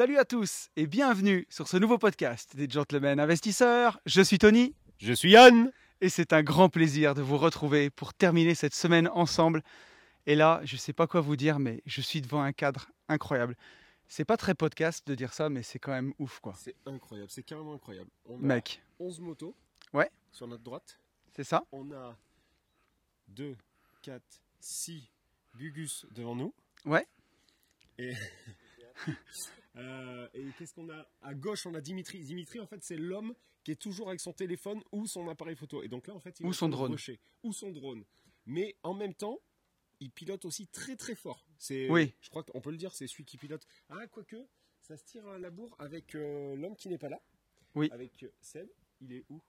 Salut à tous et bienvenue sur ce nouveau podcast des Gentlemen Investisseurs. Je suis Tony Je suis Yann. et c'est un grand plaisir de vous retrouver pour terminer cette semaine ensemble. Et là, je ne sais pas quoi vous dire, mais je suis devant un cadre incroyable. C'est pas très podcast de dire ça, mais c'est quand même ouf quoi. C'est incroyable, c'est carrément incroyable. On a Mec, 11 motos. Ouais. Sur notre droite. c'est ça On a 2, 4, 6 Gugus devant nous. Ouais. Et, Euh, et qu'est-ce qu'on a À gauche, on a Dimitri. Dimitri, en fait, c'est l'homme qui est toujours avec son téléphone ou son appareil photo. Et donc là, en fait, il Ou son drone. Ou son drone. Mais en même temps, il pilote aussi très très fort. C'est, Oui. Je crois qu'on peut le dire, c'est celui qui pilote. Ah, quoique, ça se tire à la bourre avec euh, l'homme qui n'est pas là. Oui. Avec euh, Seb. Il est où?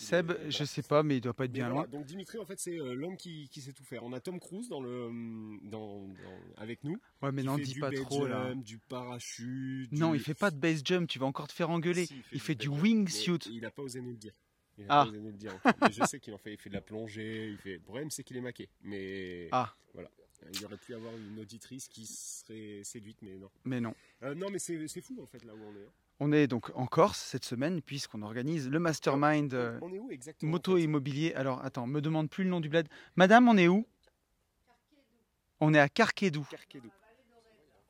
Seb, Mais, je voilà. sais pas, mais il doit pas être bien voilà, loin. Donc Dimitri, en fait, c'est euh, l'homme qui, qui sait tout faire. On a Tom Cruise dans le, hum, dans, dans- avec nous. Ouais, mais non, dis pas trop là. jump, Du parachute. Non, du- il fait pas de base jump, tu vas encore te faire engueuler. Si, il fait du wingsuit. Il a pas osé nous le dire. Il a Ah. pas osé nous le dire. Mais je sais qu'il en fait. Il fait de la plongée. Il fait. Le problème, c'est qu'il est maqué. Mais Ah. voilà. Il aurait pu avoir une auditrice qui serait séduite, mais non. Mais non. Euh, non, mais c'est c'est fou en fait là où on est. On est donc en Corse cette semaine, puisqu'on organise le mastermind euh, On est où exactement moto en fait? immobilier. Alors attends, me demande plus le nom du bled. Madame, on est où? On est à Carquedou, Carquedou.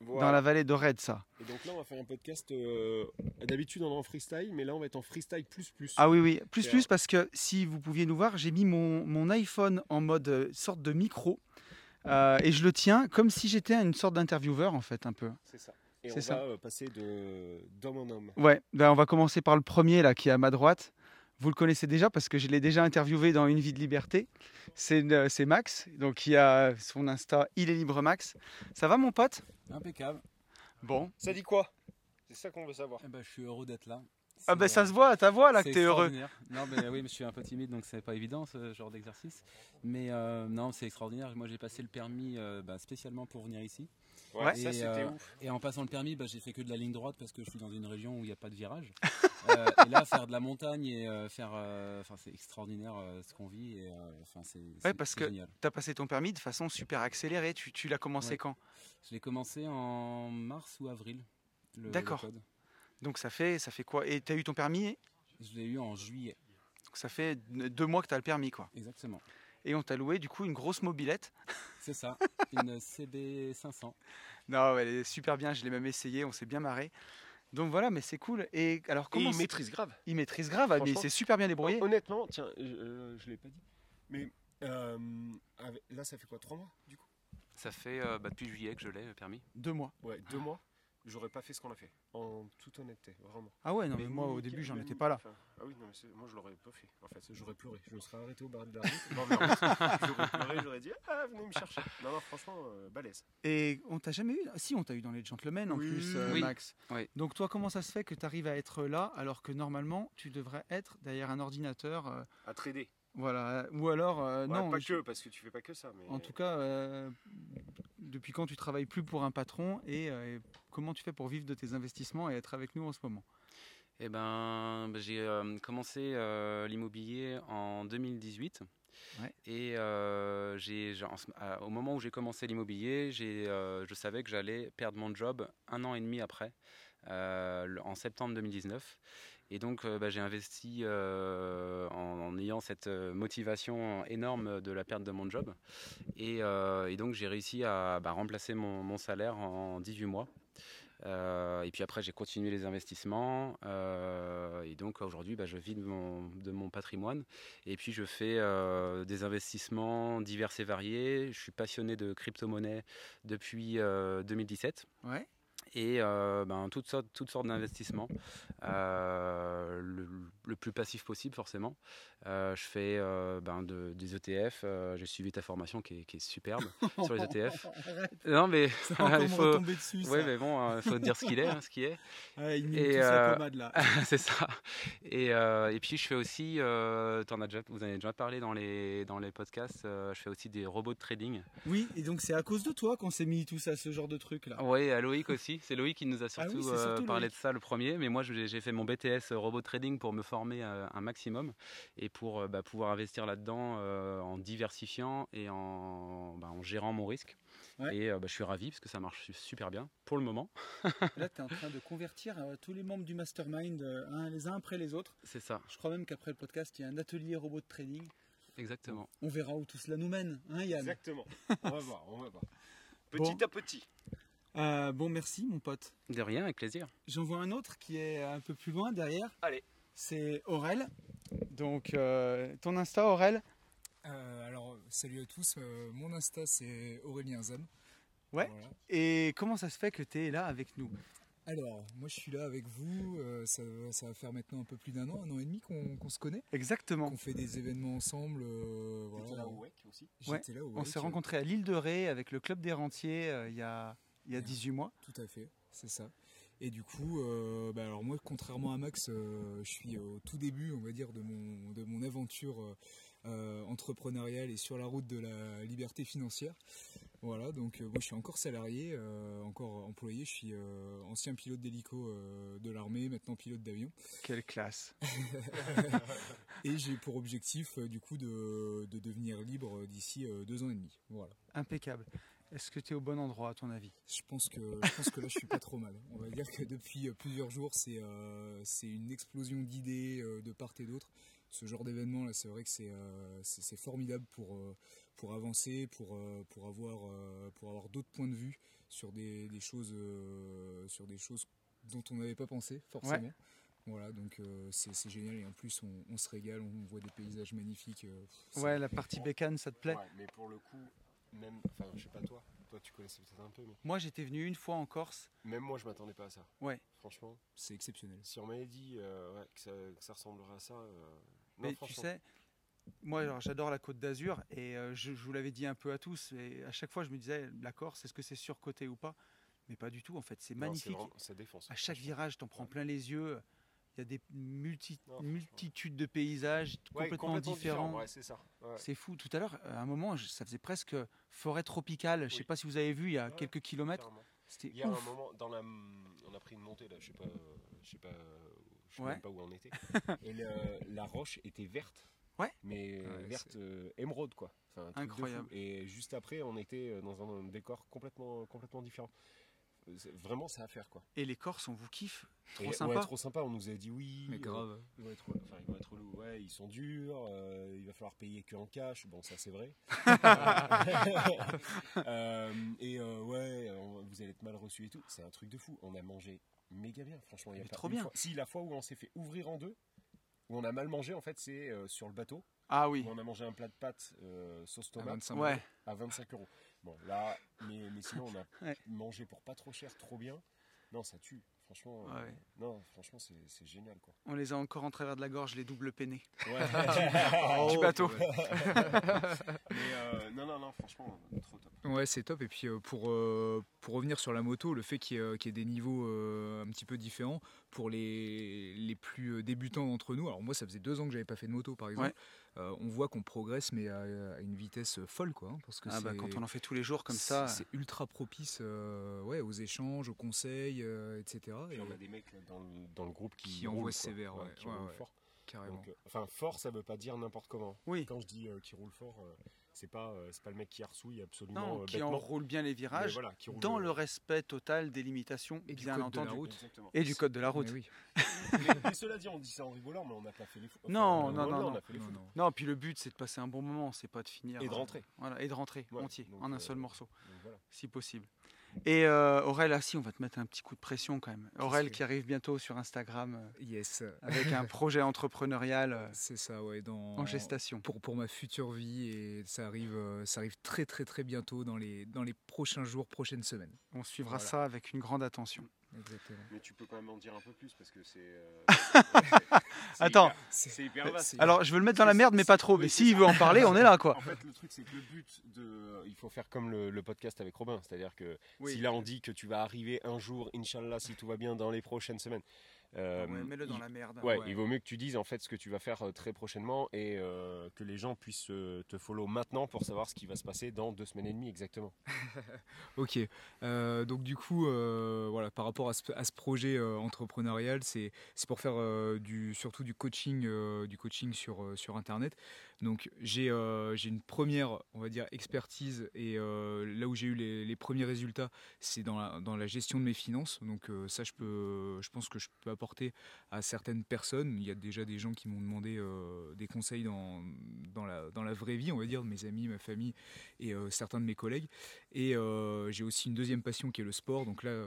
dans la vallée d'Ored, ça. Et donc là, on va faire un podcast. euh, D'habitude, on est en freestyle, mais là, on va être en freestyle plus plus. Ah oui, oui, plus plus parce que si vous pouviez nous voir, j'ai mis mon, mon iPhone en mode euh, sorte de micro euh, et je le tiens comme si j'étais une sorte d'intervieweur en fait, un peu. C'est ça. Et C'est on ça. va euh, passer de d'homme en homme. Ouais, ben on va commencer par le premier là qui est à ma droite. Vous le connaissez déjà parce que je l'ai déjà interviewé dans Une vie de liberté. C'est euh, c'est Max, donc qui a son Insta Il est libre Max. Ça va mon pote? Impeccable. Bon. Ça dit quoi? C'est ça qu'on veut savoir. Eh ben, je suis heureux d'être là. Ah ben ça euh, se voit à ta voix là que t'es heureux. Non, mais oui, mais je suis un peu timide, donc c'est pas évident ce genre d'exercice. Mais euh, non, c'est extraordinaire. Moi, j'ai passé le permis euh, bah, spécialement pour venir ici. Ouais. ça Et, c'était euh, ouf. Et en passant le permis, bah, j'ai fait que de la ligne droite parce que je suis dans une région où il n'y a pas de virage. Euh, et là, faire de la montagne et euh, faire, euh, enfin, c'est extraordinaire euh, ce qu'on vit. Et, euh, enfin, c'est, c'est- parce c'est que- génial. T'as passé ton permis de façon super accélérée. Tu, tu l'as commencé Ouais. quand? Je l'ai commencé en mars ou avril. le- le D'accord. code. Donc ça fait ça fait quoi? Et t'as eu ton permis? Je l'ai eu en juillet, Donc ça fait deux mois que t'as le permis quoi. exactement. Et on t'a loué du coup une grosse mobilette. C'est ça, une CB500. Non, elle est super bien. Je l'ai même essayé. On s'est bien marré. Donc voilà, mais c'est cool. Et alors Et comment il maîtrise grave. il maîtrise grave, mais Franchement. c'est super bien débrouillé. Honnêtement, tiens, euh, je l'ai pas dit. Mais euh, là, ça fait quoi Trois mois du coup? Ça fait euh, bah, depuis juillet que je l'ai le permis. Deux mois. Ouais, deux mois. J'aurais pas fait ce qu'on a fait. En toute honnêteté, vraiment. Ah ouais, non mais, moi au début j'en étais pas là. Enfin, ah oui, non, mais moi je l'aurais pas fait. En fait, j'aurais pleuré. Je me serais arrêté au bar de la route. j'aurais pleuré, j'aurais dit Ah, venez me chercher. Non, non, franchement, euh, balèze. Et on t'a jamais eu Si, on t'a eu dans les gentlemen en Oui. plus, euh, Oui. Max. Oui. Donc toi, comment ça se fait que tu arrives à être là alors que normalement tu devrais être derrière un ordinateur euh, À trader. Voilà. Ou alors, euh, Ouais, non. pas je- que, parce que tu fais pas que ça. Mais... En tout cas, euh, depuis quand tu travailles plus pour un patron et, euh, et comment tu fais pour vivre de tes investissements et être avec nous en ce moment? Eh ben, bah, j'ai euh, commencé euh, l'immobilier en 2018. Ouais. Et euh, au moment où j'ai commencé l'immobilier, j'ai, euh, je savais que j'allais perdre mon job un an et demi après, euh, en septembre 2019. Et donc, euh, bah, j'ai investi euh, en, ayant cette euh, motivation énorme de la perte de mon job. Et, donc, j'ai réussi à bah, remplacer mon, salaire en 18 mois. Et puis après, j'ai continué les investissements. et donc aujourd'hui, bah, je vis de mon, patrimoine. Et puis je fais des investissements divers et variés. Je suis passionné de crypto-monnaie depuis euh, 2017 Ouais. Et euh, ben, toutes sortes, toutes sortes d'investissements. Euh, le, le plus passif possible, forcément. Euh, je fais ben, de- des ETF. J'ai suivi ta formation qui est, qui est superbe sur les ETF. Non, mais il faut. dessus. Ouais, mais bon, il faut dire ce qu'il est, hein, ce qui est. Ouais, il Et, c'est ça. Et, et puis je fais aussi, t'en as déjà, vous en avez déjà parlé dans les, dans les podcasts, je fais aussi des robots de trading. Oui, et donc c'est à cause de toi qu'on s'est mis tous à ce genre de truc là. Oui, à Loïc aussi. C'est Loïc qui nous a Ah oui, surtout, euh, parlé Loïc. de ça le premier. Mais moi, j'ai fait mon BTS robot trading pour me former euh, un maximum et pour euh, bah, pouvoir investir là-dedans euh, en diversifiant et en, bah, en gérant mon risque. Ouais. Et euh, bah, je suis ravi parce que ça marche super bien pour le moment. Là, tu es en train de convertir euh, tous les membres du mastermind euh, un- les uns après les autres. C'est ça, Je crois même qu'après le podcast, il y a un atelier robot de trading. exactement. On verra où tout cela nous mène, hein Yann? Exactement. On va voir, on va voir. Bon. Petit à petit. Euh, Bon, merci mon pote. De rien, avec plaisir. J'en vois un autre qui est un peu plus loin derrière. Allez. C'est Aurel. Donc, euh, ton Insta, Aurel Euh, alors, salut à tous. euh, mon Insta, c'est Aurélien Zam. Ouais. Voilà. Et comment ça se fait que tu es là avec nous? Alors, moi, je suis là avec vous. euh, ça, ça va faire maintenant un peu plus d'un an, un an et demi qu'on se connaît, Exactement. qu'on fait des événements ensemble. euh, voilà. là au WEC aussi J'étais là au On s'est rencontrés à l'île de Ré avec le club des rentiers euh, il y a, il y a Ouais. 18 mois. Tout à fait, c'est ça. Et du coup, euh, bah alors moi, contrairement à Max, euh, je suis au tout début, on va dire, de mon, de mon aventure euh, entrepreneuriale et sur la route de la liberté financière. Voilà, donc moi je suis encore salarié, encore employé, je suis ancien pilote d'hélico de l'armée, maintenant pilote d'avion. Quelle classe. Et j'ai pour objectif du coup de, de devenir libre d'ici deux ans et demi. Voilà. Impeccable. Est-ce que tu es au bon endroit à ton avis? Je pense que je pense que là je suis pas trop mal. On va dire que depuis euh, plusieurs jours c'est euh, c'est une explosion d'idées euh, de part et d'autre. Ce genre d'événement là c'est vrai que c'est euh, formidable pour euh, pour avancer, pour euh, pour avoir euh, pour avoir d'autres points de vue sur des, des choses euh, sur des choses dont on n'avait pas pensé forcément. Voilà donc euh, c'est génial et en plus on, on se régale, on voit des paysages magnifiques. euh, Ouais, la partie bécane, ça te plaît? Ouais, mais pour le coup, même, enfin, je sais pas toi, toi tu connaissais peut-être un peu, mais Moi, j'étais venu une fois en Corse. même moi je m'attendais pas à ça. Ouais. Franchement, C'est exceptionnel. si on m'avait dit euh, ouais, que, ça, que ça ressemblerait à ça, euh, non, Mais tu sais, moi, j'adore la Côte d'Azur et euh, je, je vous l'avais dit un peu à tous. Et à chaque fois, je me disais, la Corse, est-ce que c'est surcoté ou pas? Mais pas du tout, en fait. C'est Non, magnifique. vraiment- ça défonce. À chaque virage, t'en prends plein les yeux. Il y a des multi- Non, franchement. multitudes de paysages Ouais, complètement, différents. Ouais, c'est ça. Ouais. C'est fou. Tout à l'heure, à un moment, ça faisait presque forêt tropicale. Je Oui. sais pas si vous avez vu, il y a Ouais, quelques kilomètres. C'était Il y a un moment, dans la, on a pris une montée là, je sais pas, je sais pas, je sais Ouais. même pas où on était. Et le- la roche était verte. Ouais. Mais euh, Ouais, verte euh, émeraude quoi. Enfin, un truc de fou. Incroyable. Et juste après, on était euh, dans un, décor complètement, complètement différent. C'est- Vraiment, ça à faire quoi. Et les Corses, on vous kiffe. Trop Et, sympa. Ouais, trop sympa. On nous a dit oui. Mais euh, grave. ils vont être, enfin, ils vont être relous. Ouais, ils sont durs. euh, il va falloir payer que en cash. Bon, ça c'est vrai. Euh, et euh, ouais, on- vous allez être mal reçus et tout. C'est un truc de fou. On a mangé méga bien. Franchement, il y a Mais pas trop bien. fois- Si la fois où on s'est fait ouvrir en deux, où on a mal mangé, en fait, c'est euh, sur le bateau. Ah oui. Où on a mangé un plat de pâtes euh, sauce À tomate 25 Ouais. à 25 euros. Bon, là, mais, mais sinon, on a Ouais. mangé pour pas trop cher, trop bien. Non, ça tue. Franchement, euh, Ouais. non, franchement, c'est c'est génial, quoi. On les a encore en travers de la gorge, les doubles peinés. Ouais. Du bateau. Mais euh, non, non, non, franchement, trop top. Ouais, c'est top. Et puis euh, pour, euh, pour revenir sur la moto, le fait qu'il y, ait, qu'il y ait des niveaux euh, un petit peu différents pour les, les plus débutants d'entre nous. Alors moi, ça faisait deux ans que j'avais pas fait de moto, par exemple. Ouais. Euh, on voit qu'on progresse, mais à, à une vitesse folle, quoi. hein, parce que Ah bah, c'est- quand on en fait tous les jours comme ça. c'est ultra propice, euh, ouais, aux échanges, aux conseils, euh, etc. Puis Et, on a des mecs dans, le, dans le groupe qui, Qui envoient sévère, ouais, qui ouais. fort. Carrément. Donc, euh, enfin, fort, ça veut pas dire n'importe comment. Oui. Quand je dis euh, qui roule fort, euh, c'est pas, euh, c'est pas le mec qui arsouille absolument Non, euh, qui bêtement. enroule bien les virages, voilà, qui roule, dans le respect total des limitations, Et du bien code de la entendu. route. Exactement. Et du code de la route. Mais oui. mais, mais cela dit, on dit ça en rigolant, mais on n'a pas fait les fous. Non, non, non, on non. a fait les Non, fous. non. Non, puis le but c'est de passer un bon moment, c'est pas de finir. Et de rentrer. Voilà, et de rentrer Ouais, entier, donc, en un euh, seul morceau, voilà. si possible. Et euh, Aurel, ah si, on va te mettre un petit coup de pression quand même. Aurel qui arrive bientôt sur Instagram euh, Yes. avec un projet entrepreneurial euh, C'est ça, ouais. Dans, en gestation. pour, pour ma future vie et ça arrive, euh, ça arrive très très très bientôt dans les, dans les prochains jours, prochaines semaines. On suivra Voilà. ça avec une grande attention. Exactement. Mais tu peux quand même en dire un peu plus parce que c'est. euh, Attends. hyper- C'est hyper vaste. Alors, je veux le mettre dans la merde, mais pas trop. Mais s'il veut en parler, on est là, quoi. En fait, le truc, c'est que le but de. Il faut faire comme le, le podcast avec Robin. C'est-à-dire que Oui. si là on dit que tu vas arriver un jour, Inch'Allah, si tout va bien, dans les prochaines semaines. Euh, Ouais, Mets-le dans il- la merde. Ouais, il vaut mieux que tu dises en fait ce que tu vas faire euh, très prochainement et euh, que les gens puissent te follow maintenant pour savoir ce qui va se passer dans deux semaines et demie exactement. Ok, Euh, donc du coup, voilà, par rapport à ce, à ce projet entrepreneurial, c'est pour faire du, surtout du coaching, du coaching sur, sur Internet. Donc j'ai euh, une première, on va dire, expertise et euh, là où j'ai eu les, premiers résultats, c'est dans la, dans la gestion de mes finances. Donc euh, ça, je, peux, je pense que je peux apporter à certaines personnes. Il y a déjà des gens qui m'ont demandé euh, des conseils dans, dans, la, dans la vraie vie, on va dire, mes amis, ma famille et certains de mes collègues. Et j'ai aussi une deuxième passion qui est le sport. Donc là,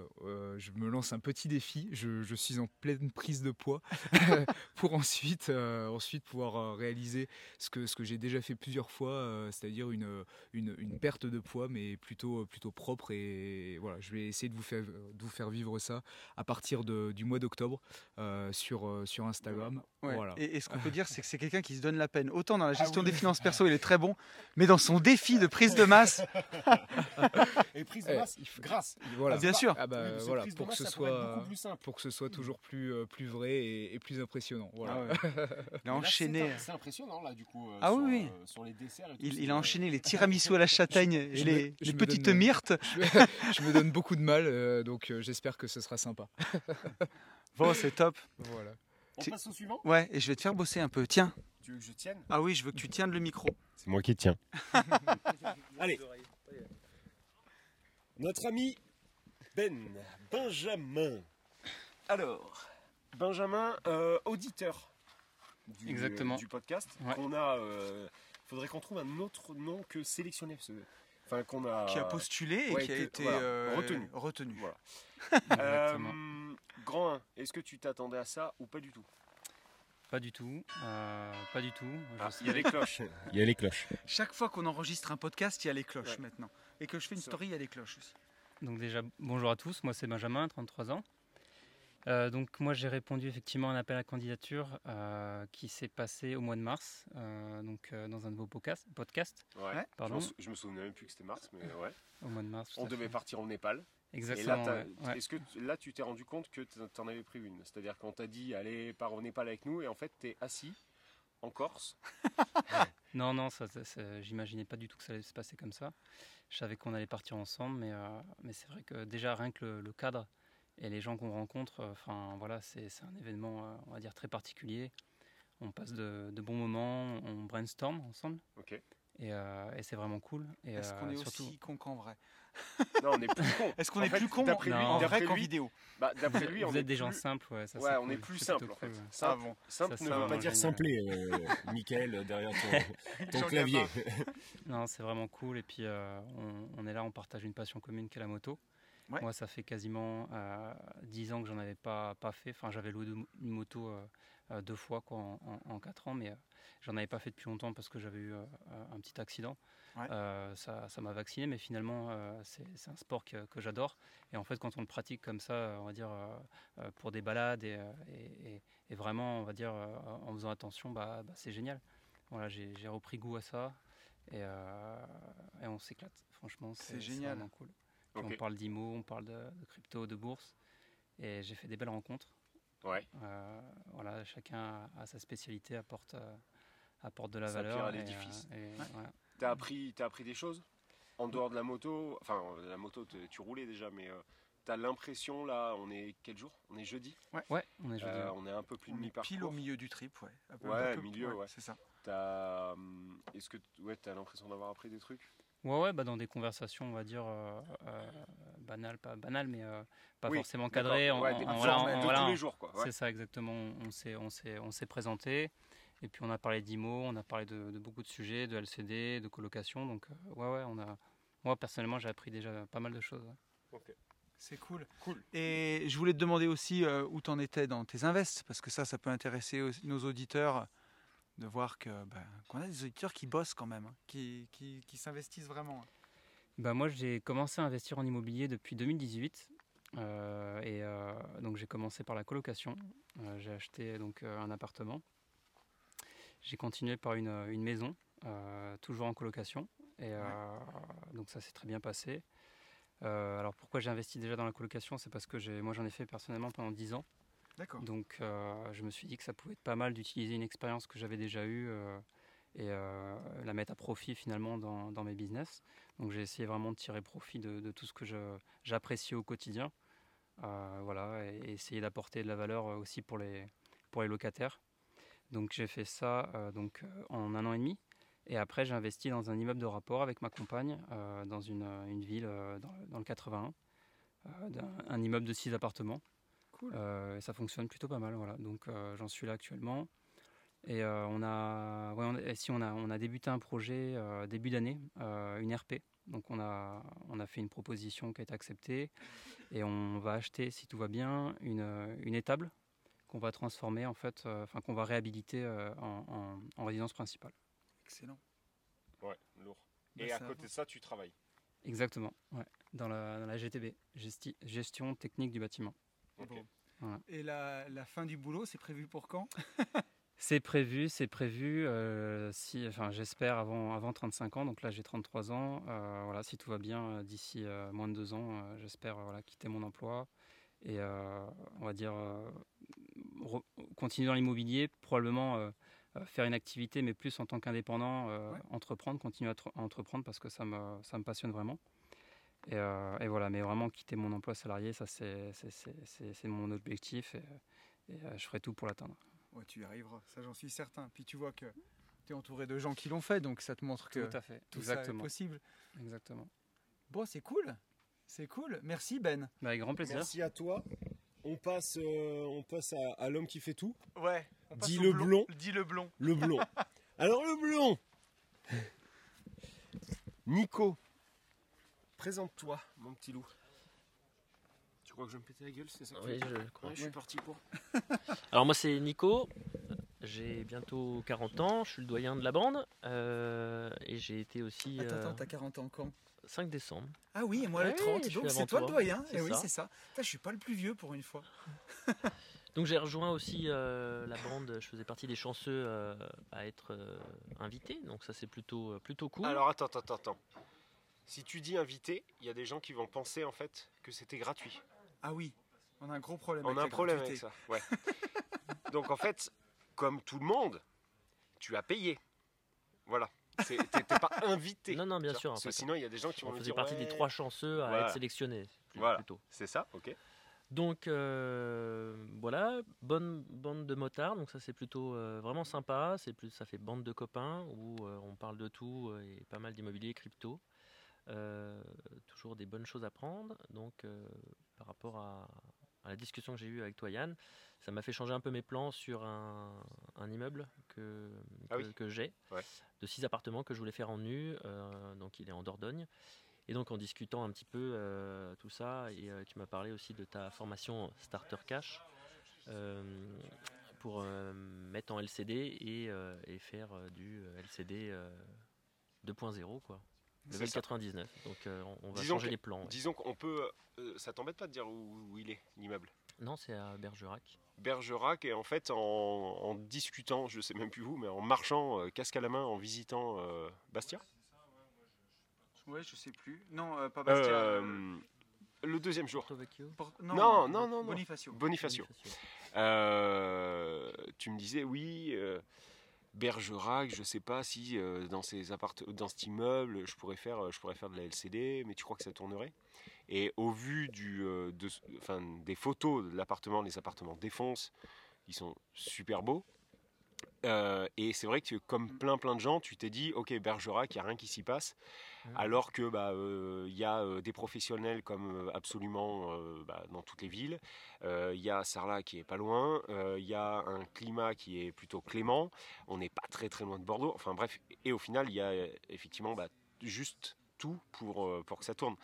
je me lance un petit défi. Je, je suis en pleine prise de poids pour ensuite, ensuite pouvoir réaliser ce que, ce que j'ai déjà fait plusieurs fois, euh, c'est-à-dire une, une, une perte de poids, mais plutôt, plutôt propre. Et voilà, je vais essayer de vous faire, de vous faire vivre ça à partir de- du mois d'octobre euh, sur, euh, sur Instagram. Ouais. Voilà. Et, et ce qu'on peut dire, c'est que c'est quelqu'un qui se donne la peine. Autant dans la Ah gestion oui. des finances perso, il est très bon, mais dans son défi de prise de masse, Et prise de masse, grâce. Voilà. Ah, bien sûr. Ah bah, voilà, pour que ce soit pour que ce soit toujours plus, euh, plus vrai et, et plus impressionnant. Voilà. Ah ouais. il a enchaîné. C'est impressionnant là du coup. Euh, Ah sur, oui, oui. euh, sur les desserts. et tout, Il, a euh, enchaîné les tiramisu à la châtaigne et je les, je petites donne- myrtes. Je, je me donne beaucoup de mal, euh, donc euh, j'espère que ce sera sympa. Bon, c'est top. Voilà. On Tu- passe au suivant? Ouais, et je vais te faire bosser un peu. Tiens. Tu veux que je tienne? Ah oui, je veux que tu tiennes le micro. C'est moi qui tiens. Allez. Notre ami Ben Benjamin. Alors, Benjamin, euh, auditeur du, Exactement. du podcast. Ouais. Qu'on a. euh, faudrait qu'on trouve un autre nom que sélectionné. Enfin, qu'on a. Qui a postulé et ouais, qui a que- été voilà, euh, retenu. retenu. Voilà. Euh, grand 1, est-ce que tu t'attendais à ça ou pas du tout? Pas du tout. euh, pas du tout. Ah, Il y a les cloches. Il y a les cloches. Chaque fois qu'on enregistre un podcast, il y a les cloches Ouais. maintenant. Et que je fais une story, il y a les cloches aussi. Donc déjà, bonjour à tous. Moi, c'est Benjamin, 33 ans. Euh, donc moi, j'ai répondu effectivement à un appel à candidature euh, qui s'est passé au mois de mars, euh, donc dans un de vos podcasts, podcasts Ouais. Pardon, Je, me sou- je me souvenais même plus que c'était mars, mais ouais. au mois de mars. On devait fait. partir au Népal. Exactement. Et là, ouais, est-ce que là, tu t'es rendu compte que t'en avais pris une? C'est-à-dire qu'on t'a dit, allez, pars au Népal avec nous, et en fait, t'es assis en Corse. Non, non, ça, ça- ça- j'imaginais pas du tout que ça allait se passer comme ça. Je savais qu'on allait partir ensemble, mais, mais c'est vrai que déjà rien que le, le cadre et les gens qu'on rencontre, euh, enfin voilà, c'est un événement, euh, on va dire très particulier. On passe de, de bons moments, on brainstorm ensemble, Ok. et, euh, et c'est vraiment cool. Est-ce euh, qu'on est surtout, aussi con qu'en vrai? Non, on est plus con. Est-ce qu'on En est fait, plus con d'après lui- en vrai qu'en vidéo? Bah, d'après lui, on vous est êtes des gens plus- simples, ouais. Ça, Ouais, on est cool, plus c'est simple en fait. Simple, Ah bon simple Ça, ne veut pas dire simpler, euh, Michael, derrière ton, ton clavier. Non, c'est vraiment cool. Et puis, euh, on, on est là, on partage une passion commune qui est la moto. Ouais. Moi, ça fait quasiment euh, 10 ans que j'en avais pas, pas fait. Enfin, j'avais loué une moto euh, euh, deux fois quoi, en, en, 4 ans, mais euh, j'en avais pas fait depuis longtemps parce que j'avais eu euh, un petit accident. Ouais. Ça ça m'a vacciné, mais finalement, c'est un sport que, que j'adore. Et en fait, quand on le pratique comme ça, on va dire, pour des balades et, et- et- et vraiment, on va dire, en faisant attention, bah, bah, c'est génial. Voilà, j'ai repris goût à ça et, et on s'éclate. Franchement, C'est c'est génial. vraiment cool. On parle d'IMO, on parle de, de crypto, de bourse. Et j'ai fait des belles rencontres. Ouais. Euh, voilà, chacun a, sa spécialité, apporte, euh, apporte de la pierre valeur. à et, l'édifice. euh, et voilà. T'as appris, t'as appris des choses en dehors de la moto? Enfin, euh, la moto, tu roulais déjà, mais euh, t'as l'impression là, on est quel jour? On est jeudi? Ouais, on est jeudi. Euh, ouais. on est un peu plus de mi-parcours. pile au milieu du trip, ouais. Un peu- Ouais, un peu- milieu, ouais. C'est ça. T'as, hum, est-ce que, ouais, t'as l'impression d'avoir appris des trucs? Ouais, ouais, bah dans des conversations, on va dire, euh, euh, banales, pas banales, mais euh, pas Oui, forcément cadrées. en- Ouais, en- en- voilà, en- de voilà, tous en- les jours, quoi. ouais. C'est ça exactement. On s'est, on s'est, on s'est présenté. Et puis on a parlé d'IMO, on a parlé de, de beaucoup de sujets, de LCD, de colocation. Donc euh, ouais, ouais, on a. Moi personnellement, j'ai appris déjà pas mal de choses. ouais. C'est cool. Cool. Et je voulais te demander aussi euh, où t'en étais dans tes invests, parce que ça, ça peut intéresser aussi nos auditeurs de voir que ben, qu'on a des auditeurs qui bossent quand même, hein, qui, qui, qui s'investissent vraiment. hein. Bah moi, j'ai commencé à investir en immobilier depuis 2018. Euh, et euh, donc j'ai commencé par la colocation. Euh, j'ai acheté donc un appartement. J'ai continué par une, une maison, toujours en colocation. Et donc ça s'est très bien passé. Alors pourquoi j'ai investi déjà dans la colocation C'est parce que moi j'en ai fait personnellement pendant 10 ans. Donc euh, je me suis dit que ça pouvait être pas mal d'utiliser une expérience que j'avais déjà eue euh, et euh, la mettre à profit finalement dans, mes business. Donc j'ai essayé vraiment de tirer profit de, tout ce que j'apprécie au quotidien. Voilà, et, essayer d'apporter de la valeur aussi pour les, pour les locataires. Donc j'ai fait ça donc, en un an et demi. Et après j'ai investi dans un immeuble de rapport avec ma compagne dans une, une ville dans, le- dans le 81. euh, d'un- un immeuble de 6 appartements. Cool. Euh, et ça fonctionne plutôt pas mal, voilà. Donc euh, j'en suis là actuellement. Et euh, on a, ouais, on, a- et si on a, on a débuté un projet euh, début d'année, euh, une RP. Donc on a, on a fait une proposition qui a été acceptée et on va acheter, si tout va bien, une, une étable qu'on va transformer en fait, euh, enfin qu'on va réhabiliter euh, en, en- en résidence principale. Excellent. Ouais, lourd. Bah, Et à ça côté de ça, tu travailles. Exactement, ouais. dans, la, dans la GTB, gesti- gestion technique du bâtiment. Et la, la fin du boulot, c'est prévu pour quand? C'est prévu, c'est prévu. euh, si, enfin, j'espère avant, avant 35 ans. Donc là, j'ai 33 ans. euh, voilà, si tout va bien, euh, d'ici euh, moins de deux ans, euh, j'espère voilà, quitter mon emploi et euh, on va dire euh, re- continuer dans l'immobilier, probablement euh, euh, faire une activité, mais plus en tant qu'indépendant, euh, Ouais. entreprendre, continuer à, à entreprendre parce que ça me, ça me passionne vraiment. Et, euh, et voilà, mais vraiment quitter mon emploi salarié, ça c'est mon objectif et, et, euh, je ferai tout pour l'atteindre. Ouais, tu y arriveras, ça j'en suis certain. Puis tu vois que tu es entouré de gens qui l'ont fait, donc ça te montre que Tout à fait, tout ça est exactement. possible. exactement. Bon, c'est cool. C'est cool. Merci Ben. Bah, avec grand plaisir. Merci à toi. On passe, euh, on passe à, à l'homme qui fait tout, Ouais. Dis le blond. Dis le blond. le blond. Alors le blond Nico, présente-toi, mon petit loup. Tu crois que je vais me péter la gueule, c'est ça que tu Oui, veux je crois. Ouais, je suis parti pour. Alors moi c'est Nico, j'ai bientôt 40 ans, je suis le doyen de la bande euh, et j'ai été aussi Attends, euh, attends, t'as 40 ans quand? 5 décembre. Ah oui, et moi le Ouais, 30, je suis donc avant c'est toi le toi, doyen. c'est Et oui, ça. c'est ça. Putain, je suis pas le plus vieux pour une fois. Donc j'ai rejoint aussi euh, la bande, je faisais partie des chanceux euh, à être euh, invité, donc ça c'est plutôt, euh, plutôt cool. Alors attends, attends, attends. Si tu dis invité, il y a des gens qui vont penser en fait que c'était gratuit. Ah oui, on a un gros problème On avec a un problème avec ça. Ouais. Donc en fait, comme tout le monde, tu as payé. Voilà. T'es pas invité. non, non, bien sûr. en Parce que fait, sinon, il y a des gens qui vont on me faisait dire. partie des trois chanceux à Voilà. être sélectionnés. Voilà. C'est ça, ok. Donc euh, voilà, bonne bande de motards, donc ça c'est plutôt euh, vraiment sympa, c'est plus ça fait bande de copains où euh, on parle de tout euh, et pas mal d'immobilier crypto. Euh, toujours des bonnes choses à prendre. Donc euh, par rapport à, à la discussion que j'ai eue avec toi Yann, ça m'a fait changer un peu mes plans sur un, un immeuble que, Ah que, oui. que j'ai, Ouais. de six appartements que je voulais faire en nu, euh, donc il est en Dordogne. Et donc en discutant un petit peu tout ça, et tu m'as parlé aussi de ta formation Starter Cash pour mettre en LCD et, et faire du LCD euh, 2.0 quoi. Level ça. 99. Donc euh, on, va Disons changer que- les plans. ouais. Disons qu'on peut. euh, ça t'embête pas de dire où, où il est, l'immeuble? Non, c'est à Bergerac. Bergerac, et en fait, en, en discutant, je sais même plus où, mais en marchant euh, casque à la main, en visitant euh, Bastia? Ouais, je sais plus. Non, euh, pas Bastia. Le deuxième jour. Porto Vecchio. Por- non, non, non, non. Bonifacio. Bonifacio. Bonifacio. Euh, tu me disais, oui, euh, Bergerac, je sais pas si euh, dans, ces appart dans cet immeuble, je pourrais, faire, je pourrais faire de la LCD, mais tu crois que ça tournerait? Et au vu du, euh, de, enfin, des photos de l'appartement, les appartements défoncent, ils sont super beaux. Euh, et c'est vrai que comme plein plein de gens, tu t'es dit, ok, Bergerac, il n'y a rien qui s'y passe. Mhm. Alors que bah, euh, il y a des professionnels comme absolument bah, dans toutes les villes. Il y a Sarlat qui est pas loin. Il y a un climat qui est plutôt clément. On n'est pas très très loin de Bordeaux. Enfin bref, et au final, il y a effectivement bah, juste tout pour, pour que ça tourne.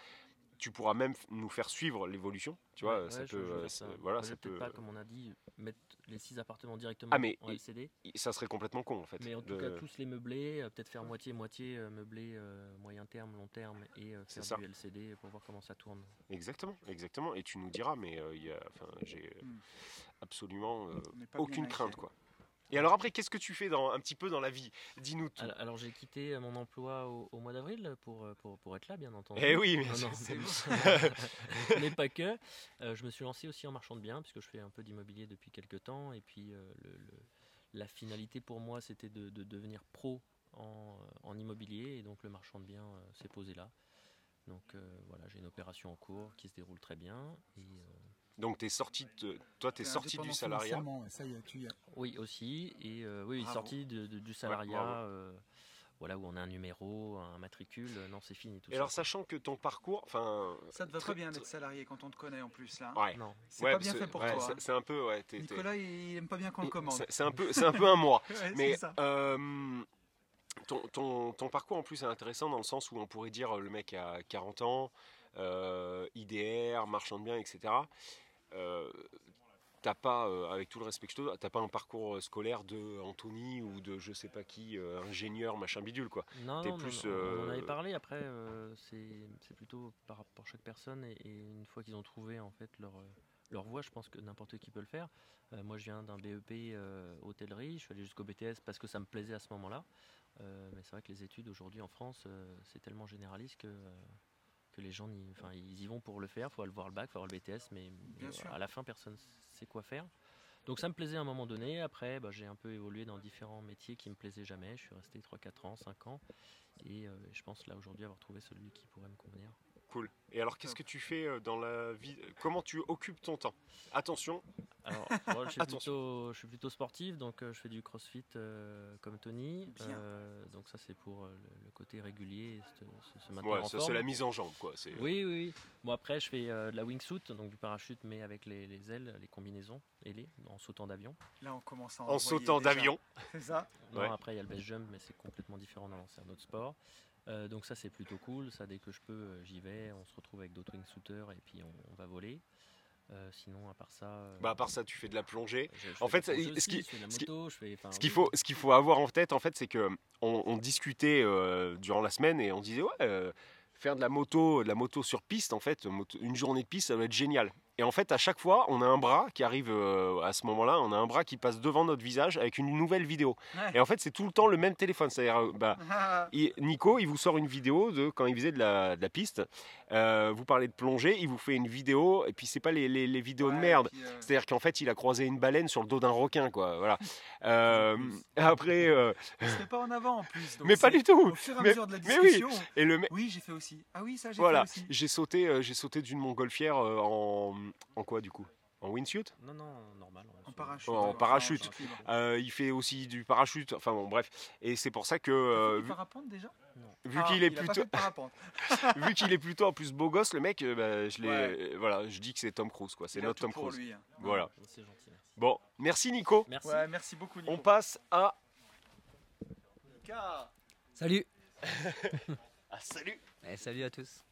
tu pourras même nous faire suivre l'évolution. Tu vois, Ouais, ça peut, je ça- voilà, Moi, ça pas, comme on a dit, mettre les six appartements directement Ah, mais en LCD. Ça serait complètement con en fait. Mais en tout de- cas, tous les meublés, euh, peut-être faire moitié-moitié euh, meublé euh, moyen terme, long terme et euh, faire ça. du LCD pour voir comment ça tourne. Exactement, exactement. Et tu nous diras, mais euh, il y a, enfin, j'ai euh, Hmm. absolument euh, aucune crainte quoi. Et alors après, qu'est-ce que tu fais dans, un petit peu dans la vie? Dis-nous tout. Alors, alors, j'ai quitté euh, mon emploi au, au mois d'avril pour, euh, pour, pour être là, bien entendu. Eh oui, mais Non, c'est- mais pas que. Euh, je me suis lancé aussi en marchand de biens, puisque je fais un peu d'immobilier depuis quelques temps. Et puis, euh, le- le- la finalité pour moi, c'était de, de devenir pro en, en immobilier. Et donc, le marchand de biens euh, s'est posé là. Donc, voilà, j'ai une opération en cours qui se déroule très bien. Et, Donc t'es sorti, de- toi t'es T'es sorti du salariat. Ça y est, tu y es. oui, aussi. Et euh, oui, Bravo. sorti de- de- du salariat. euh, voilà, où on a un numéro, un matricule. Non, c'est fini tout Et ça. alors sachant que ton parcours, enfin, Ça te va Très- très bien d'être salarié quand on te connaît en plus là. ouais, Non. C'est Ouais, pas bien fait pour ouais, toi. c'est- hein. Un peu, ouais, t'es- t'es- Nicolas, il aime pas bien qu'on le commande. c'est- c'est un peu, c'est un peu un moi. Ouais, Mais euh, ton, ton, ton parcours en plus est intéressant dans le sens où on pourrait dire euh, le mec a 40 ans, euh, IDR, marchand de biens, etc. Euh, t'as pas, euh, avec tout le respect que je te dois, t'as pas un parcours euh, scolaire de Anthony ou de je sais pas qui, euh, ingénieur, machin bidule quoi. Non, T'es non, non, plus, non, on en avait parlé. Après, c'est c'est plutôt par rapport à chaque personne. Et, et une fois qu'ils ont trouvé en fait leur, leur voie, je pense que n'importe qui peut le faire. Moi, je viens d'un BEP hôtellerie. Je suis allé jusqu'au BTS parce que ça me plaisait à ce moment-là. Mais c'est vrai que les études aujourd'hui en France, c'est tellement généraliste que, que les gens enfin, ils y vont pour le faire. Il faut aller voir le bac, il faut avoir le BTS, mais Bien sûr. à la fin, personne sait quoi faire. Donc ça me plaisait à un moment donné. Après, bah, j'ai un peu évolué dans différents métiers qui me plaisaient jamais. Je suis resté 3-4 ans, 5 ans. Et euh, je pense là aujourd'hui avoir trouvé celui qui pourrait me convenir. Cool. Et alors qu'est-ce que tu fais euh, dans la vie Comment tu occupes ton temps? Attention, Alors, moi, je, suis Attention. plutôt, je suis plutôt sportif, donc euh, je fais du crossfit euh, comme Tony. Bien. Euh, donc ça c'est pour euh, le, le côté régulier, se, se- se maintenir ouais, en ça c'est la mise en jambe quoi. Oui, oui, oui. Bon après je fais euh, de la wingsuit, donc du parachute mais avec les, les ailes, les combinaisons ailées, en sautant d'avion. Là, on commence à en envoyer sautant d'avion. C'est ça? Non, Ouais. après il y a le base jump, mais c'est complètement différent. Non, c'est un autre sport. Euh, donc ça c'est plutôt cool. Ça dès que je peux, euh, j'y vais. On se retrouve avec d'autres wingsuiters et puis on, on va voler. Euh, sinon à part ça. euh, Bah à part ça, tu fais de la plongée. je- je en fait, ce qui- aussi, je fais de la ce qu'il oui. faut, ce qu'il faut avoir en tête, en fait, c'est que on, on discutait euh, durant la semaine et on disait ouais, faire de la moto, de la moto sur piste, en fait, moto- une journée de piste, ça va être génial. Et en fait, à chaque fois, on a un bras qui arrive euh, à ce moment-là, on a un bras qui passe devant notre visage avec une nouvelle vidéo. Ouais. Et en fait, c'est tout le temps le même téléphone. C'est-à-dire, euh, bah, Ah, Nico, il vous sort une vidéo de quand il faisait de la, de la piste. Euh, vous parlez de plongée, il vous fait une vidéo, et puis c'est pas les, les- les vidéos de merde. euh, C'est-à-dire qu'en fait, il a croisé une baleine sur le dos d'un requin, quoi. Voilà. Euh, après, il se met pas en avant en plus. donc mais pas du tout. Au fur et à Mais- mesure de la mais oui. Et le Oui, j'ai fait aussi. Ah oui, ça, j'ai voilà, fait aussi. j'ai sauté, j'ai sauté d'une montgolfière en, en quoi du coup? En wingsuit Non, non, normal. on En parachute. En parachute. Euh, Il fait aussi du parachute. Enfin bon, bref. Et c'est pour ça que euh, vu, parapente déjà? Vu Ah, qu'il est il a pas plutôt, vu qu'il est plutôt en plus beau gosse, le mec, euh, bah, je Ouais. euh, voilà, je dis que c'est Tom Cruise, quoi. C'est notre Tom pour Cruise. lui. hein. Voilà. C'est gentil, merci. Bon, merci Nico. Merci. Ouais, merci beaucoup, Nico. On passe à. Mika. Salut Ah, salut Eh, Salut à tous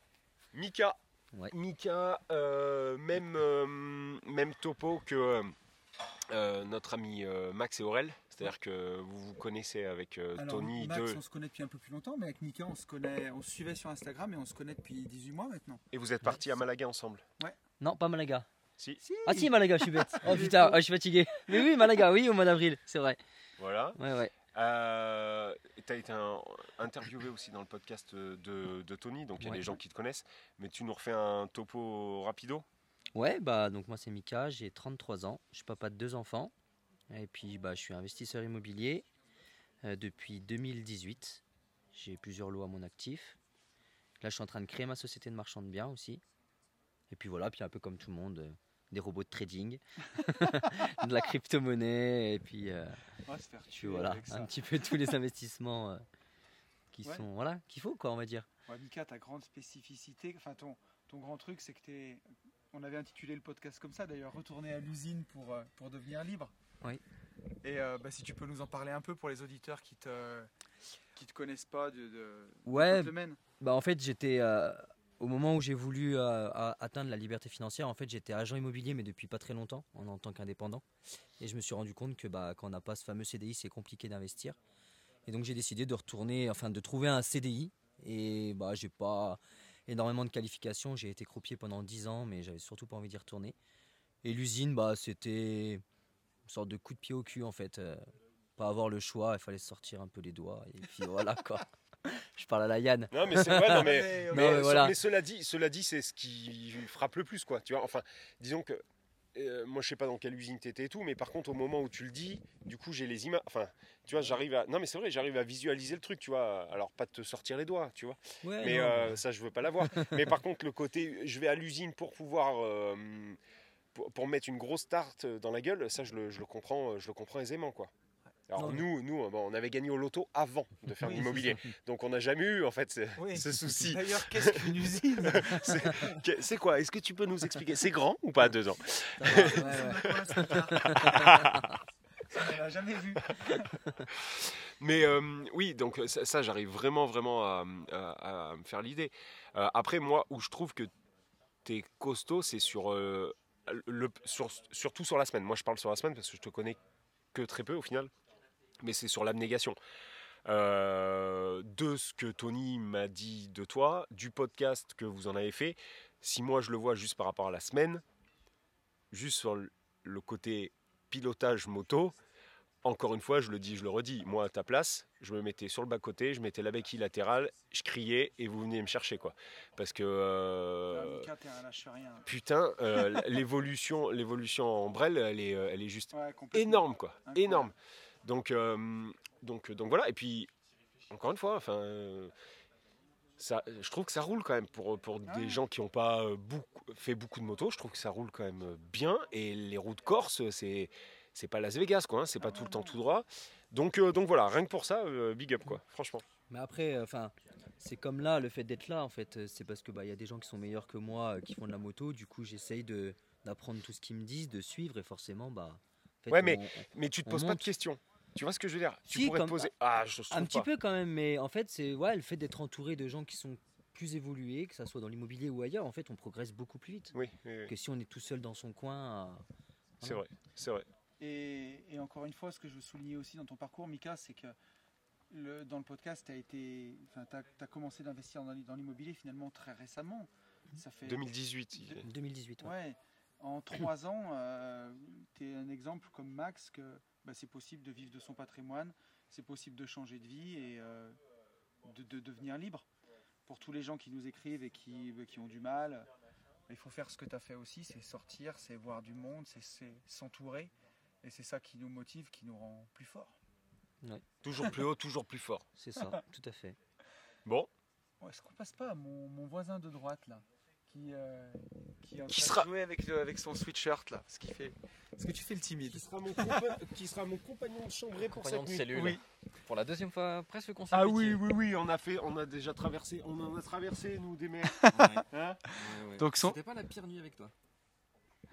Mika. Ouais. Mika, euh, même, euh, même topo que euh, notre ami euh, Max et Aurel. C'est-à-dire que vous vous connaissez avec euh, Alors, Tony Max, de... on se connaît depuis un peu plus longtemps, mais avec Mika, on se connaît, on se suivait sur Instagram et on se connaît depuis 18 mois maintenant. Et vous êtes partis à Malaga ensemble. Non, pas Malaga. Si. Ah si, Malaga, je suis bête. Oh putain, oh, je suis fatigué. Mais oui, Malaga, oui, au mois d'avril, c'est vrai. Voilà. Ouais, ouais. Euh, tu as été un- interviewé aussi dans le podcast de, de Tony, donc il y a Ouais. des gens qui te connaissent. Mais tu nous refais un topo rapido? Ouais, bah donc moi c'est Mika, j'ai 33 ans, je suis papa de deux enfants. Et puis bah je suis investisseur immobilier euh, depuis 2018. J'ai plusieurs lots à mon actif. Là je suis en train de créer ma société de marchand de biens aussi. Et puis voilà, puis un peu comme tout le monde, euh, des robots de trading, de la crypto-monnaie, et puis, euh, va se faire puis tuer voilà, avec ça. un petit peu tous les investissements euh, qui Ouais. sont, voilà, qu'il faut quoi on va dire. Ouais, Mika, ta grande spécificité, enfin ton, ton grand truc, c'est que tu On avait intitulé le podcast comme ça d'ailleurs, retourner à l'usine pour, euh, pour devenir libre. Oui. Et euh, bah, si tu peux nous en parler un peu pour les auditeurs qui te, qui te connaissent pas de, de, Ouais, de. Bah en fait j'étais au moment où j'ai voulu euh, atteindre la liberté financière, en fait, j'étais agent immobilier, mais depuis pas très longtemps, en, tant qu'indépendant. Et je me suis rendu compte que bah, quand on n'a pas ce fameux CDI, c'est compliqué d'investir. Et donc, j'ai décidé de retourner, enfin, de trouver un CDI. Et bah, j'ai pas énormément de qualifications. J'ai été croupier pendant 10 ans, mais j'avais surtout pas envie d'y retourner. Et l'usine, bah, c'était une sorte de coup de pied au cul, en fait. Euh, pas avoir le choix, il fallait sortir un peu les doigts. Et puis voilà, quoi. Je parle à la Yann. Non, mais c'est ouais, non, mais, voilà. mais cela dit, cela dit, c'est ce qui frappe le plus, quoi. Tu vois, enfin, disons que euh, moi, je sais pas dans quelle usine t'étais et tout, mais par contre, au moment où tu le dis, du coup, j'ai les images. Enfin, tu vois, j'arrive à. Non, mais c'est vrai, j'arrive à visualiser le truc, tu vois. Alors, pas de te sortir les doigts, tu vois. Ouais, Mais euh, ça, je veux pas l'avoir. mais par contre, le côté, je vais à l'usine pour pouvoir. euh, pour, pour mettre une grosse tarte dans la gueule, ça, je le, je le comprends, je le comprends aisément, quoi. Alors Non, nous, nous, bon, on avait gagné au loto avant de faire Oui, l'immobilier, donc on n'a jamais eu en fait ce, Oui. ce souci. D'ailleurs, qu'est-ce qu'une usine C'est quoi? Est-ce que tu peux nous expliquer? C'est grand ou pas dedans? Ça va, ouais, ouais. On l'a jamais vu. Mais euh, oui, donc ça, ça, j'arrive vraiment, vraiment à, à- à me faire l'idée. Euh, après, moi, où je trouve que tu es costaud, c'est sur, euh, le, sur, surtout sur la semaine. Moi, je parle sur la semaine parce que je te connais que très peu au final, mais c'est sur l'abnégation. Euh, de ce que Tony m'a dit de toi, du podcast que vous en avez fait, si moi je le vois juste par rapport à la semaine, juste sur le- côté pilotage moto, encore une fois, je le dis, je le redis, moi à ta place, je me mettais sur le bas-côté, je mettais la béquille latérale, je criais et vous veniez me chercher quoi. Parce que euh, Mika, rien. putain, euh, l'évolution, l'évolution en Brel, elle est, elle est juste Ouais, énorme quoi, Incroyable. énorme. Donc, euh, donc, donc voilà. Et puis encore une fois, enfin. ça, je trouve que ça roule quand même pour, pour Ah des gens qui n'ont pas euh, beaucoup, fait beaucoup de motos. Je trouve que ça roule quand même bien. Et les routes corse, c'est c'est pas Las Vegas, quoi. hein, c'est pas tout le temps tout droit. Donc, euh, donc voilà, rien que pour ça, euh, big up, quoi. Franchement. Mais après, enfin, c'est comme là, le fait d'être là, en fait, c'est parce que bah il y a des gens qui sont meilleurs que moi, qui font de la moto. Du coup, j'essaye de d'apprendre tout ce qu'ils me disent, de suivre, et forcément, bah. en fait, Ouais, mais- on- on- Mais tu te poses pas de questions. Tu vois ce que je veux dire? Tu Si, pourrais comme- te poser. Ah, je, un petit pas. peu quand même, mais en fait, c'est ouais, le fait d'être entouré de gens qui sont plus évolués, que ça soit dans l'immobilier ou ailleurs, en fait, on progresse beaucoup plus vite Oui, oui, oui. que si on est tout seul dans son coin. à- c'est vrai, c'est vrai. Et, et encore une fois, ce que je veux souligner aussi dans ton parcours, Mika, c'est que le- dans le podcast, tu as, été, enfin, t'as- t'as commencé d'investir dans, l'i- dans l'immobilier finalement très récemment. Ça fait 2018. il- 2018. ouais. Ouais, en trois ans, tu es un exemple comme Max que bah, c'est possible de vivre de son patrimoine, c'est possible de changer de vie et euh, de, de devenir libre. Pour tous les gens qui nous écrivent et qui, bah, qui ont du mal, il faut faire ce que tu as fait aussi, c'est sortir, c'est voir du monde, c'est- c'est s'entourer. Et c'est ça qui nous motive, qui nous rend plus forts. Toujours plus haut, toujours plus fort. C'est ça, tout à fait. Bon, Est-ce qu'on passe pas à mon, mon voisin de droite là? Qui, euh, qui, Qui sera- jouer avec, le- avec son sweatshirt là ce qui fait Est-ce que tu fais le timide qui sera mon, qui sera mon compagnon de chambrée pour Compagnon cette de nuit. cellule. Oui. Pour la deuxième fois presque consécutive. Ah oui, oui, oui, on a fait, on a déjà traversé, on en a traversé nous des mers. Hein Donc son- C'était pas la pire nuit avec toi.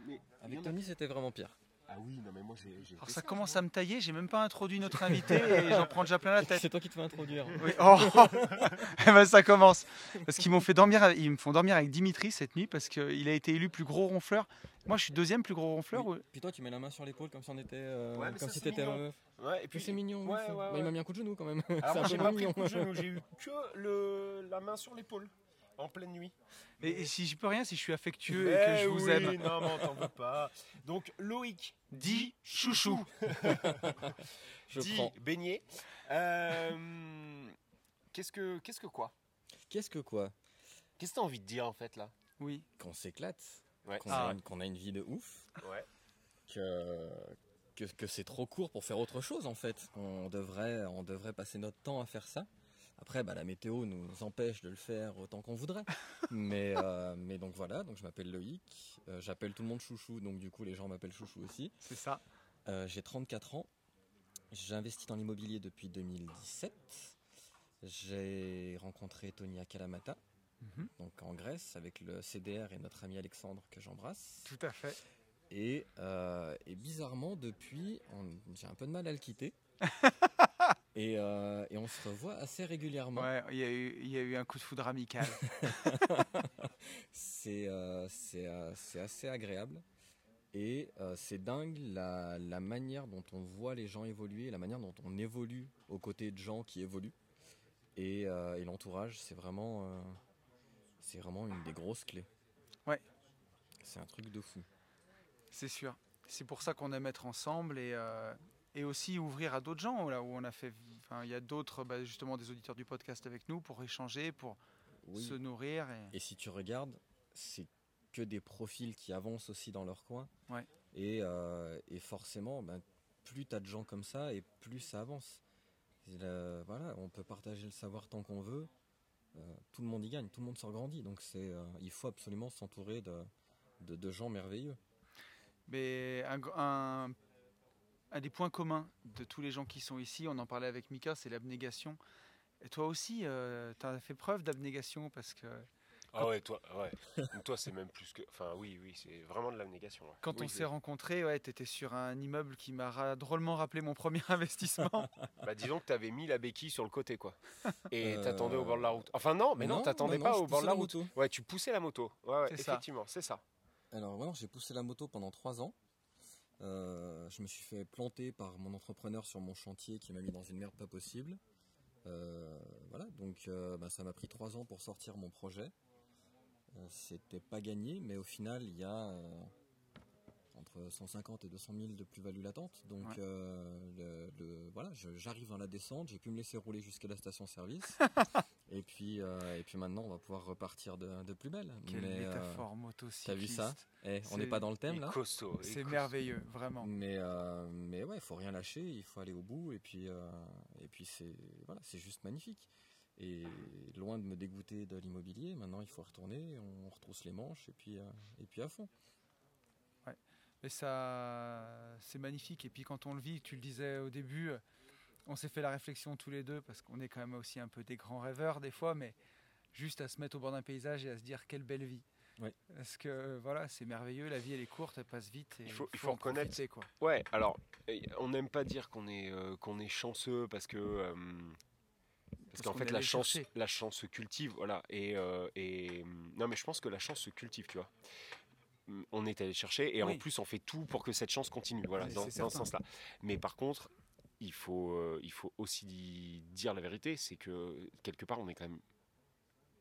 Mais Avec Tony, c'était vraiment pire. Ah oui, non mais moi j'ai. j'ai Alors ça ça, commence moi. à me tailler, j'ai même pas introduit notre invité et j'en prends déjà plein la tête. C'est toi qui te fais introduire. Oui. Oh Eh ben, ça commence. Parce qu'ils m'ont fait dormir, ils me font dormir avec Dimitri cette nuit parce qu'il a été élu plus gros ronfleur. Moi je suis deuxième plus gros ronfleur. Oui. Puis toi, tu mets la main sur l'épaule comme si on était. euh, Ouais, comme ça, si t'étais mignon. un meuf. Ouais, et Puis c'est mignon. Ouais, Bah, il m'a mis un coup de genou quand même. Alors j'ai pas pris le coup de genou, j'ai eu que le, la main sur l'épaule en pleine nuit. Et, et si j'y peux rien, si je suis affectueux et que je vous oui, aime. Non, mais on t'en veut pas. Donc Loïc, Dis chouchou. Je dit prends. beignet. Euh, qu'est-ce que, qu'est-ce que quoi? Qu'est-ce que quoi? Qu'est-ce que t'as envie de dire en fait là? Oui. Qu'on s'éclate. Ouais. Qu'on Ah. a, une- qu'on a une vie de ouf. Ouais. que, que, que c'est trop court pour faire autre chose en fait. On devrait, on devrait passer notre temps à faire ça. Après, bah, la météo nous empêche de le faire autant qu'on voudrait. mais, euh, mais donc voilà, donc je m'appelle Loïc. Euh, J'appelle tout le monde chouchou, donc du coup les gens m'appellent chouchou aussi. C'est ça. Euh, J'ai 34 ans. J'ai investi dans l'immobilier depuis 2017. J'ai rencontré Tony Kalamata, Mhm. donc en Grèce, avec le CDR et notre ami Alexandre que j'embrasse. Tout à fait. Et, euh, et bizarrement, depuis, j'ai un peu de mal à le quitter. et, euh, et on se revoit assez régulièrement. Ouais, il y, a eu, il y a eu un coup de foudre amical. c'est euh, euh, c'est assez agréable. Et c'est dingue la, la manière dont on voit les gens évoluer, la manière dont on évolue aux côtés de gens qui évoluent. Et, et l'entourage, c'est vraiment, c'est vraiment une des grosses clés. Ouais. C'est un truc de fou. C'est sûr. C'est pour ça qu'on aime être ensemble et, et aussi ouvrir à d'autres gens. Là où on a fait, enfin, il y a d'autres, bah, justement, des auditeurs du podcast avec nous pour échanger, pour Oui. se nourrir. Et... Et si tu regardes, c'est que des profils qui avancent aussi dans leur coin. Ouais. Et, euh, et forcément, ben, plus tu as de gens comme ça, et plus ça avance. Voilà, on peut partager le savoir tant qu'on veut. Euh, tout le monde y gagne, tout le monde s'en grandit. Donc c'est, euh, il faut absolument s'entourer de, de, de gens merveilleux. Mais un, un- un des points communs de tous les gens qui sont ici, on en parlait avec Mika, c'est l'abnégation. Et toi aussi, tu as fait preuve d'abnégation parce que Ah ouais, toi, ouais. toi c'est même plus que. Enfin, oui, oui, c'est vraiment de l'abnégation. ouais. quand Oui, on s'est rencontrés, ouais, tu étais sur un immeuble qui m'a ra- drôlement rappelé mon premier investissement. Bah, disons que t'avais mis la béquille sur le côté, quoi. Et Euh, t'attendais au bord de la route. Enfin, non, mais non, non, t'attendais pas au bord de la la route. moto. Ouais, tu poussais la moto. Ouais, ouais, effectivement, c'est ça. Alors voilà, j'ai poussé la moto pendant trois ans. Euh, je me suis fait planter par mon entrepreneur sur mon chantier qui m'a mis dans une merde pas possible. Euh, voilà, donc euh, bah, ça m'a pris trois ans pour sortir mon projet. C'était pas gagné, mais au final, il y a entre 150 et 200 000 de plus-value latente. Donc Ouais. le, le- voilà, j'arrive dans la descente, j'ai pu me laisser rouler jusqu'à la station-service. et, puis, euh, et puis maintenant, on va pouvoir repartir de, de plus belle. Quelle Mais, euh, métaphore motocycliste. T'as vu ça? Eh, On n'est pas dans le thème là? C'est merveilleux, vraiment. mais, euh, mais ouais, il faut rien lâcher, il faut aller au bout, et puis, euh, et puis c'est voilà, c'est juste magnifique. Et loin de me dégoûter de l'immobilier, maintenant il faut retourner, on retrousse les manches, et puis, euh, et puis à fond. Mais ça, c'est magnifique. Et puis quand on le vit, tu le disais au début, euh, on s'est fait la réflexion tous les deux parce qu'on est quand même aussi un peu des grands rêveurs des fois, mais juste à se mettre au bord d'un paysage et à se dire quelle belle vie. Parce que voilà, c'est merveilleux, la vie elle est courte, elle passe vite. Et Il faut- il faut faut en profiter, quoi. Ouais, alors, on n'aime pas dire qu'on est, euh, qu'on est chanceux parce que. euh, parce Parce qu'en fait, la chance, chercher. la chance se cultive, voilà. Et, euh, et non, mais je pense que la chance se cultive, tu vois. Mm, On est allé chercher et Oui. en plus, on fait tout pour que cette chance continue, voilà, dans, dans ce certain. sens-là. Mais par contre, il faut, euh, il faut aussi di- dire la vérité, c'est que quelque part, on est quand même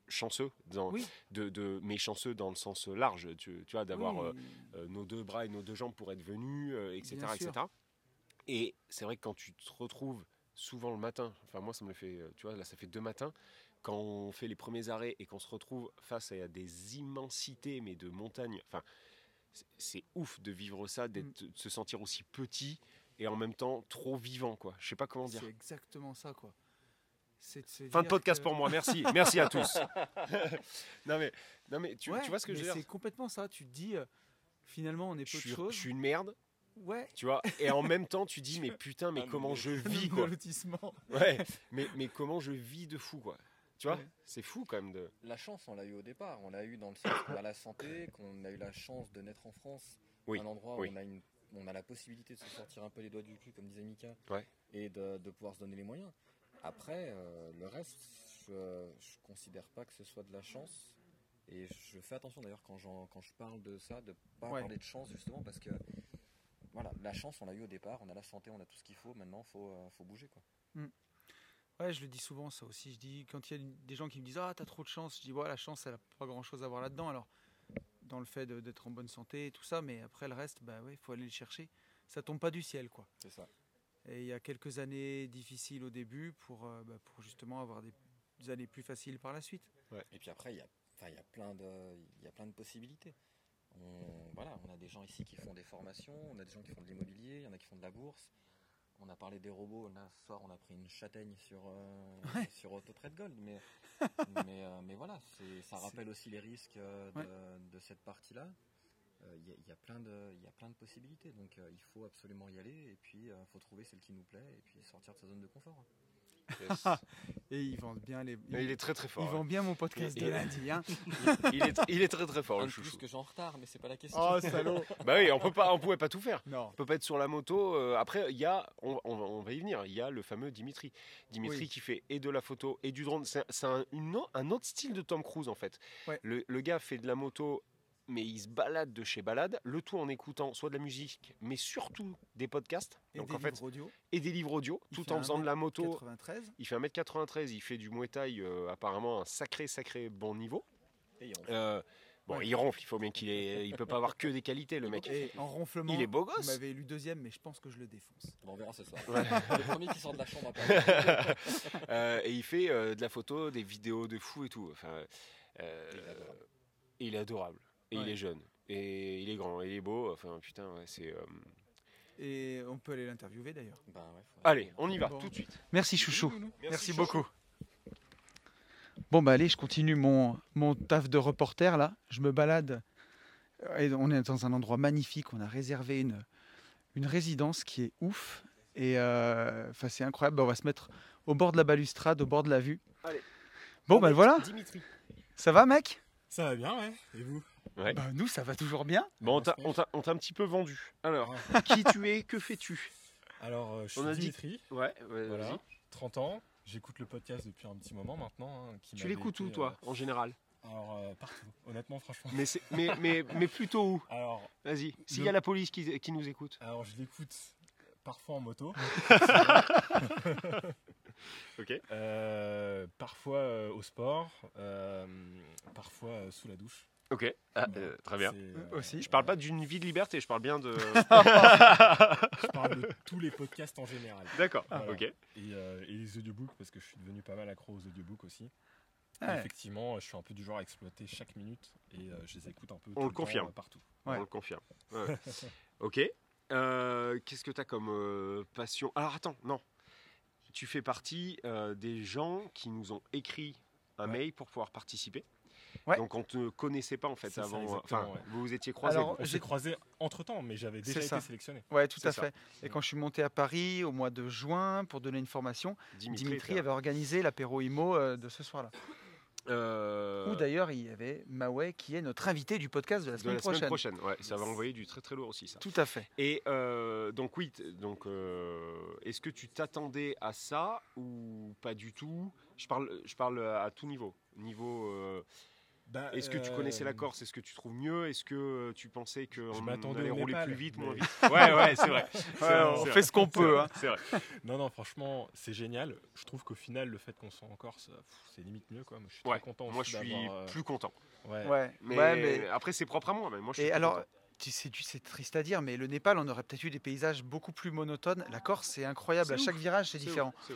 chanceux dans, Oui. de, de mais chanceux dans le sens large tu, tu vois d'avoir Oui, euh, euh, nos deux bras et nos deux jambes pour être venus, euh, etc. Etc. Et c'est vrai que quand tu te retrouves souvent le matin, enfin moi ça me le fait, tu vois, là ça fait deux matins, quand on fait les premiers arrêts et qu'on se retrouve face à des immensités, mais de montagnes, enfin c'est- ouf de vivre ça, Mm. de se sentir aussi petit et en même temps trop vivant, quoi. Je sais pas comment dire. c'est exactement ça, quoi. C'est de se Fin de podcast que- pour moi, merci, merci à tous. non mais, non mais tu, Ouais, tu vois ce que je veux dire C'est complètement ça. Tu te dis, euh, finalement, on est je peu de suis, choses. je suis une merde, Ouais. tu vois, et en même temps tu dis mais putain mais Un comment je vis de quoi. lotissement. Ouais, mais, mais comment je vis de fou, quoi. Tu vois, Ouais. c'est fou quand même de. La chance, on l'a eu au départ. On l'a eu dans le sens qu'on a la santé, qu'on a eu la chance de naître en France, Oui, un endroit oui. où on a, une, on a la possibilité de se sortir un peu les doigts du cul, comme disait Mika, Ouais. et de, de pouvoir se donner les moyens. Après, euh, le reste, je ne considère pas que ce soit de la chance. Et je fais attention d'ailleurs quand, j'en- quand je parle de ça, de pas Ouais. parler de chance justement parce que voilà, la chance on l'a eu au départ, on a la santé, on a tout ce qu'il faut, maintenant faut, euh, faut bouger quoi. Ouais, je le dis souvent ça aussi. Je dis quand il y a des gens qui me disent ah t'as trop de chance, je dis ouais la chance elle a pas grand chose à voir là-dedans. Alors dans le fait d'être en bonne santé et tout ça, mais après le reste bah ouais faut aller le chercher. Ça tombe pas du ciel quoi. C'est ça. Et il y a quelques années difficiles au début pour euh, bah, pour justement avoir des, des années plus faciles par la suite. Et puis après, il y a, enfin, il y a plein de, il y a plein de possibilités. On, voilà, on a des gens ici qui font des formations, on a des gens qui font de l'immobilier, il y en a qui font de la bourse. On a parlé des robots, là ce soir on a pris une châtaigne sur, euh, Ouais. sur Gold, mais, mais, euh, mais voilà, ça rappelle aussi les risques euh, de, Ouais. de cette partie-là. Euh, Il y, a- il y a plein de, il y a plein de possibilités, donc il faut absolument y aller et puis il faut trouver celle qui nous plaît et puis sortir de sa zone de confort. Yes. Et ils vendent bien les. Mais il est très très fort. Ils hein. vendent bien mon podcast Il- de il- lundi. Hein. il, est, il est très très fort Un le de plus chouchou. que j'ai en retard, mais c'est pas la question. Oh salaud Bah oui, on peut pas, on pouvait pas tout faire. Non. On peut pas être sur la moto. euh, après, il y a, on, on va- on va y venir. Il y a le fameux Dimitri. Dimitri Oui. qui fait et de la photo et du drone. C'est un, autre style de Tom Cruise en fait. Ouais. Le, le gars fait de la moto, mais il se balade de chez balade. Le tout en écoutant soit de la musique, mais surtout des podcasts. Et Donc des en fait, livres audio. et des livres audio, Il tout fait en faisant de la moto. 93. Il fait 1m93, il fait du Muay Thai, euh, apparemment un sacré, sacré bon niveau. Et il Euh, bon, Ouais. il ronfle, il faut bien qu'il ait. Il peut pas avoir que des qualités, le mec. Et en ronflement. Il est beau Vous gosse. m'avez élu deuxième, mais je pense que je le défonce. Bon, on verra ce soir. Ouais. le premier qui sort de la chambre après. Euh, et il fait euh, de la photo, des vidéos de fou et tout. Enfin, euh, Il est adorable. Il est adorable. Et il est jeune. Et il est grand. Et il est beau. Enfin, putain, ouais, c'est. euh, Et on peut aller l'interviewer d'ailleurs. Bah ouais, Allez, on y va Bon. tout de suite. Merci chouchou. Merci, Merci beaucoup. Bon bah allez, je continue mon, mon taf de reporter là. Je me balade. Euh, Et on est dans un endroit magnifique. On a réservé une, une résidence qui est ouf. Et euh, enfin c'est incroyable. Bah, on va se mettre au bord de la balustrade, au bord de la vue. Allez. Bon bah voilà. Dimitri. Ça va mec? Ça va bien, ouais. Et vous? Ouais. Bah nous ça va toujours bien. Bon, on t'a- on t'a on t'a un petit peu vendu. Alors, qui tu es Que fais-tu? Alors, euh, je On suis a dit- Dimitri, Ouais, ouais, voilà, vas-y. 30 ans. J'écoute le podcast depuis un petit moment maintenant. hein, qui Tu m'avait l'écoutes où, été, toi, en général? Euh, Alors, euh, partout, honnêtement, franchement. mais, c'est- mais, mais, mais plutôt où? Alors, Vas-y. S'il Le- y a la police qui, qui nous écoute. alors je l'écoute parfois en moto. Ok. Euh, parfois euh, au sport. euh, parfois euh, sous la douche. Ok. Ah, euh, très bien. C'est, euh, Aussi. Je parle pas d'une vie de liberté, je parle bien de. Je parle de tous les podcasts en général. D'accord. Voilà. Ok. Et, euh, et les audiobooks, parce que je suis devenu pas mal accro aux audiobooks aussi. Ouais. Effectivement, je suis un peu du genre à exploiter chaque minute et euh, je les écoute un peu. On tout le confirme. euh, partout. Ouais. On le confirme. Ouais. ok. Euh, Qu'est-ce que tu as comme euh, passion? Alors attends, non. Tu fais partie euh, des gens qui nous ont écrit un Ouais. mail pour pouvoir participer? Ouais. Donc on ne te connaissait pas en fait ça, avant. ouais. vous vous étiez croisés. Alors, On j'ai- s'est croisés entre temps, mais j'avais déjà été ça. sélectionné. Ouais, tout à ça. fait. Et quand je suis monté à Paris au mois de juin pour donner une formation, Dimitri, avait organisé l'apéro IMO euh, de ce soir-là. là. Euh, Où d'ailleurs il y avait Maway qui est notre invité du podcast de la de semaine la semaine prochaine. prochaine. Ouais, ça va envoyer du très très lourd aussi ça. Tout à fait. Et euh, donc oui, donc euh, est-ce que tu t'attendais à ça ou pas du tout? Je parle, je parle à tout niveau. Niveau, euh, Bah, est-ce que tu connaissais la euh, Corse? Est-ce que tu trouves mieux? Est-ce que euh, tu pensais qu'on allait au rouler Népal, plus vite, mais- moins vite? Ouais, ouais, c'est vrai. On fait ce qu'on peut, vrai, hein. Vrai. Non, non, franchement, c'est génial. Je trouve qu'au final, le fait qu'on soit en Corse, euh, c'est limite mieux. Quoi. Moi, je suis Ouais, très content moi je suis plus content. Ouais. Ouais. Mais, ouais, mais après c'est propre à moi. Mais moi je suis et alors, content. c'est triste à dire, mais le Népal, on aurait peut-être eu des paysages beaucoup plus monotones. La Corse, c'est incroyable. À chaque ouf. virage, c'est différent. ouf.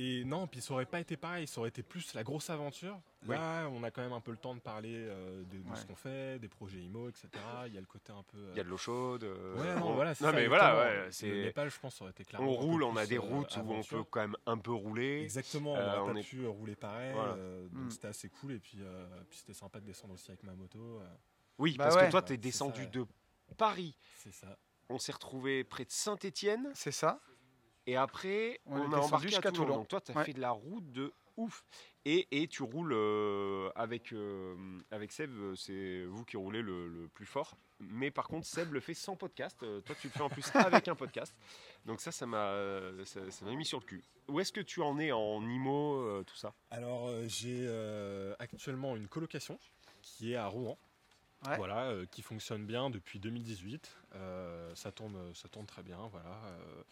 Et non, puis ça aurait pas été pareil, ça aurait été plus la grosse aventure. Là, on a quand même un peu le temps de parler euh, de, de Ouais. ce qu'on fait, des projets IMO, etc. Il y a le côté un peu. euh, Il y a de l'eau chaude. euh, Ouais, non, on- voilà, c'est non ça, mais voilà, ouais, Le c'est. Népal, je pense, ça aurait été clairement. On roule, on a des routes où on peut quand même un peu rouler. Exactement, on Euh, n'aurait on pas est- pu rouler pareil. Voilà. euh, donc Mm. c'était assez cool. Et puis, euh, puis c'était sympa de descendre aussi avec ma moto. euh, Oui, Bah parce ouais. que toi, tu es C'est descendu ça, ouais. de Paris. c'est ça. On s'est retrouvé près de Saint-Étienne. C'est ça. Et après, On a embarqué à jusqu'à Toulon. Toulon. Donc toi, tu as Ouais. fait de la route de ouf. Et, et tu roules euh, avec, euh, avec Seb, euh, c'est vous qui roulez le, le plus fort. Mais par contre, Seb le fait sans podcast. Euh, toi, tu le fais en plus avec un podcast. Donc ça, ça m'a ça, ça m'a mis sur le cul. Où est-ce que tu en es en IMO, euh, tout ça? Alors, euh, j'ai euh, actuellement une colocation qui est à Rouen. Ouais. Voilà, euh, qui fonctionne bien depuis 2018. Euh, ça, tourne, ça tourne très bien. Voilà. Euh,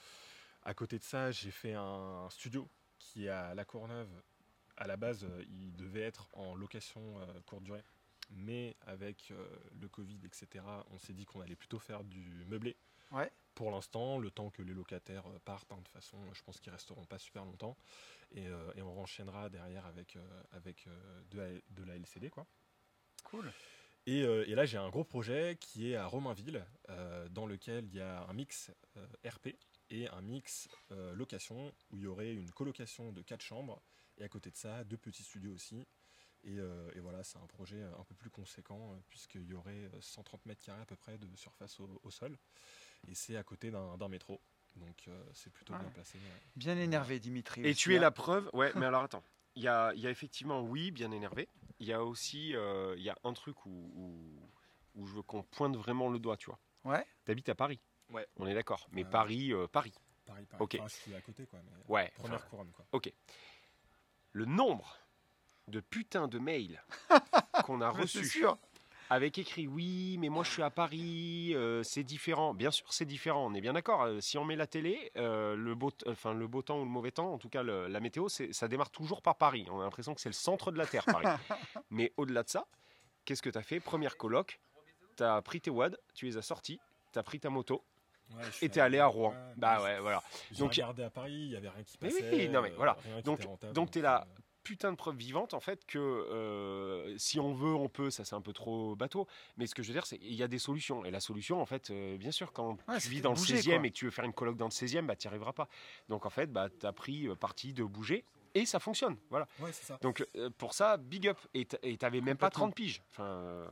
à côté de ça, j'ai fait un studio qui est à La Courneuve. À la base, euh, il devait être en location euh, courte durée. Mais avec euh, le Covid, etc., on s'est dit qu'on allait plutôt faire du meublé. Ouais. Pour l'instant, le temps que les locataires partent, hein, de toute façon, je pense qu'ils resteront pas super longtemps. Et, euh, et on enchaînera derrière avec, euh, avec euh, de, la, de la LCD. Quoi. Cool. Et, et là, j'ai un gros projet qui est à Romainville, dans lequel il y a un mix RP et un mix euh, location, où il y aurait une colocation de 4 chambres, et à côté de ça, deux petits studios aussi. Et, euh, et voilà, c'est un projet un peu plus conséquent, euh, puisqu'il y aurait euh, 130 mètres carrés à peu près de surface au, au sol. Et c'est à côté d'un métro. Donc euh, c'est plutôt Ouais. bien placé. Bien énervé, Dimitri. Et tu es hein. la preuve. Ouais, mais alors attends. Il y a, il y a effectivement, oui, bien énervé. Il y a aussi, euh, il y a un truc où, où, où je veux qu'on pointe vraiment le doigt, tu vois. Ouais. T'habites à Paris. Ouais. On est d'accord. Mais Ouais. Paris, euh, Paris. Paris, Paris. Ok. Enfin, je suis à côté, quoi. mais Ouais. Première enfin, couronne, quoi. Ok. Le nombre de putains de mails qu'on a reçus avec écrit oui, mais moi je suis à Paris, euh, c'est différent. Bien sûr, c'est différent. On est bien d'accord. Euh, si on met la télé, euh, le beau, enfin le beau temps ou le mauvais temps, en tout cas le- la météo, ça démarre toujours par Paris. On a l'impression que c'est le centre de la terre, Paris. mais au-delà de ça, qu'est-ce que tu as fait? Première coloc, tu as pris tes wads, tu les as sortis, tu as pris ta moto. Ouais, t'es allé à Rouen. Ouais, bah ouais, voilà. Donc, regardé à Paris, il n'y avait rien qui Mais passait. oui, non mais euh, voilà. Donc, était rentable, donc tu es euh, là, putain de preuve vivante en fait que euh, si on veut, on peut. Ça c'est un peu trop bateau. Mais ce que je veux dire, c'est qu'il y a des solutions. Et la solution, en fait, euh, bien sûr, quand Ouais, tu vis dans le bouger, 16e quoi. et que tu veux faire une colloque dans le 16e, bah tu n'y arriveras pas. Donc en fait, bah, tu as pris euh, parti de bouger. Et ça fonctionne, voilà. Ouais, c'est ça. Donc euh, pour ça, big up. Et t'avais même pas Complètement. 30 piges. Enfin, euh,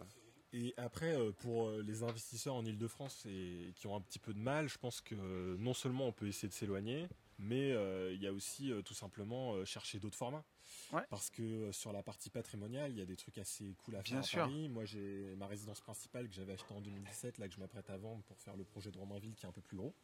Et après, euh, pour euh, les investisseurs en Ile-de-France et qui ont un petit peu de mal, je pense que euh, non seulement on peut essayer de s'éloigner, mais euh, il y a aussi euh, tout simplement euh, chercher d'autres formats. Ouais. Parce que sur la partie patrimoniale, il y a des trucs assez cool à Bien faire à sûr. Paris. Moi, j'ai ma résidence principale que j'avais achetée en 2017, là que je m'apprête à vendre pour faire le projet de Romainville qui est un peu plus gros.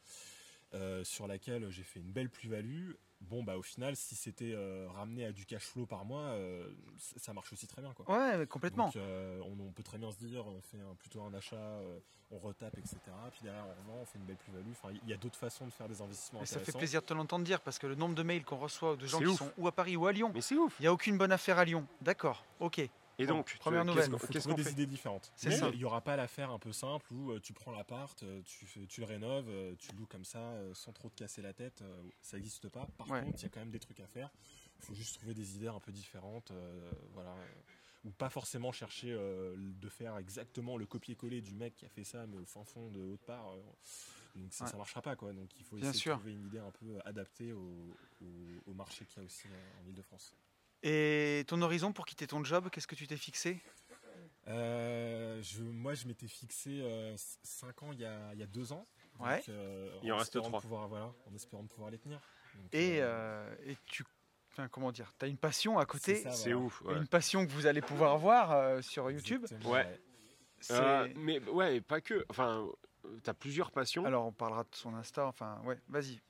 sur laquelle j'ai fait une belle plus-value. Bon, bah au final, si c'était euh, ramené à du cash flow par mois, euh, ça marche aussi très bien. Quoi. Ouais, complètement. Donc, euh, on, on peut très bien se dire, on fait un- plutôt un achat, euh, on retape, etc. Puis derrière, on revend, on fait une belle plus-value. Enfin, il y a d'autres façons de faire des investissements Et ça fait plaisir de te l'entendre dire parce que le nombre de mails qu'on reçoit de gens qui ouf. sont ou à Paris ou à Lyon, mais c'est ouf. il n'y a aucune bonne affaire à Lyon. D'accord, ok. Et Bon, donc, première tu- nouvelle. qu'est-ce Il qu'on- faut qu'est-ce trouver qu'on des fait idées différentes. C'est Mais ça. il n'y aura pas l'affaire un peu simple où euh, tu prends l'appart, euh, tu, le rénoves, euh, tu loues comme ça euh, sans trop te casser la tête. euh, ça n'existe pas. Par Ouais. contre, il y a quand même des trucs à faire. Il faut juste trouver des idées un peu différentes. euh, voilà. euh, Ou pas forcément chercher euh, de faire exactement le copier-coller du mec qui a fait ça, mais au fin fond de haute part. euh, donc ça Ouais. ne marchera pas. Quoi. Donc il faut Bien essayer sûr. de trouver une idée un peu adaptée au, au- au marché qu'il y a aussi euh, en Ile-de-France. Et ton horizon pour quitter ton job, qu'est-ce que tu t'es fixé? Euh, je, moi, je m'étais fixé 5 ans il y a, il y a 2 ans. Donc, Ouais. euh, Il en reste espérant de trois. Pouvoir, voilà, en espérant pouvoir les tenir. Donc, et, euh, euh, et tu. Enfin, comment dire Tu as une passion à côté. C'est voilà. ouf. et ouais. Une passion que vous allez pouvoir voir euh, sur YouTube. exactement, Ouais. Euh, mais ouais, pas que. Enfin, tu as plusieurs passions. Alors, on parlera de son Insta. Enfin, ouais, vas-y.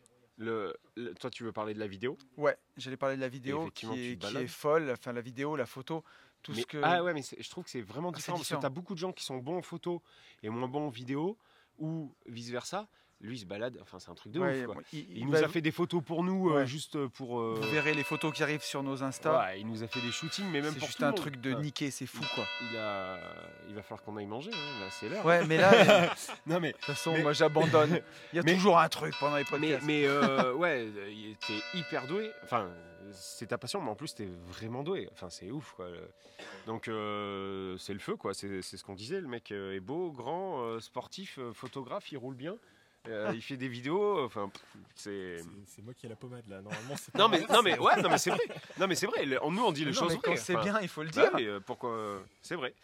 Le, le- toi, tu veux parler de la vidéo Ouais, j'allais parler de la vidéo qui est, qui est folle. Enfin, la vidéo, la photo, tout Mais- ce que. Ah ouais, mais je trouve que c'est vraiment Ah, c'est différent parce que différent. tu as beaucoup de gens qui sont bons en photo et moins bons en vidéo ou vice versa. Lui, il se balade, enfin, c'est un truc de Ouais, ouf. quoi. il, Il, il nous va- a fait des photos pour nous, euh, juste pour. euh, Vous verrez les photos qui arrivent sur nos Insta. ouais, il nous a fait des shootings, mais même c'est pour juste tout le un monde. truc de niquer, c'est fou quoi. Il, a... il va falloir qu'on aille manger, hein, là, c'est l'heure. Ouais, mais là, euh, de non, mais toute façon, Mais- moi j'abandonne. Il y a Mais- toujours un truc pendant les podcasts. mais euh, ouais, il était hyper doué. Enfin, c'est ta passion, mais en plus, t'es vraiment doué. Enfin, c'est ouf, quoi. Donc, euh, c'est le feu, quoi. C'est c'est ce qu'on disait. Le mec euh, est beau, grand, euh, sportif, euh, photographe, il roule bien. Euh, il fait des vidéos. Enfin, c'est. C'est- moi qui ai la pommade là. Normalement, c'est Non pas mais non mais ouais non mais c'est vrai non mais c'est vrai Le- nous on dit les Non, choses mais quand vraies. c'est Enfin, bien, il faut le bah dire. oui, euh, pourquoi euh, c'est vrai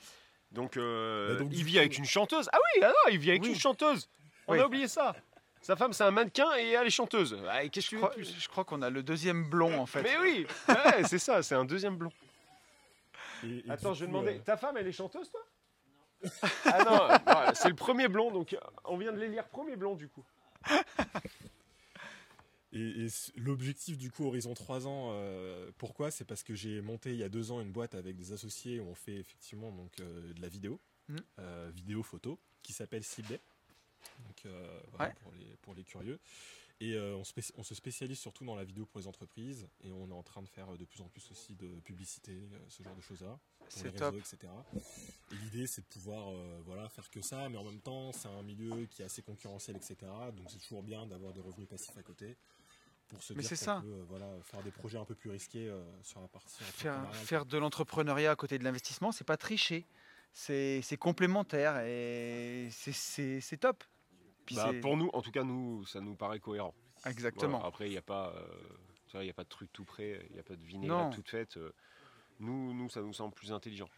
donc, euh, Bah, donc, il vit coup- avec une chanteuse ah oui ah non, il vit avec Oui. une chanteuse on Oui. a oublié ça sa femme c'est un mannequin et elle est chanteuse Ah, Je crois, de plus? je crois qu'on a le deuxième blond en fait. mais oui ouais, c'est ça c'est un deuxième blond Et- et attends je vais coup, demander euh, ta femme elle est chanteuse toi? Ah non, non, c'est le premier blond donc on vient de l'élire premier blond du coup Et, l'objectif du coup Horizon 3 ans, euh, pourquoi? C'est parce que j'ai monté il y a deux ans une boîte avec des associés où on fait effectivement donc euh, de la vidéo, Mhm. euh, vidéo photo, qui s'appelle Ciblé. Donc euh, voilà, Ouais. pour, les, pour les curieux. Et euh, on, se spécialise surtout dans la vidéo pour les entreprises et on est en train de faire euh, de plus en plus aussi de publicité, euh, ce genre de choses-là, pour les réseaux, top. etc. Et l'idée c'est de pouvoir euh, voilà, faire que ça, mais en même temps c'est un milieu qui est assez concurrentiel, etc. Donc c'est toujours bien d'avoir des revenus passifs à côté pour se Mais dire ça. peut euh, voilà, faire des projets un peu plus risqués sur la partie Faire, faire de l'entrepreneuriat à côté de l'investissement, c'est pas tricher. C'est complémentaire et c'est top. Bah, pour nous en tout cas nous ça nous paraît cohérent Exactement. Voilà, après, il n'y a pas, euh, y a pas de truc tout prêt, il n'y a pas de vinaigrette toute faite. euh, nous, nous, ça nous semble plus intelligent.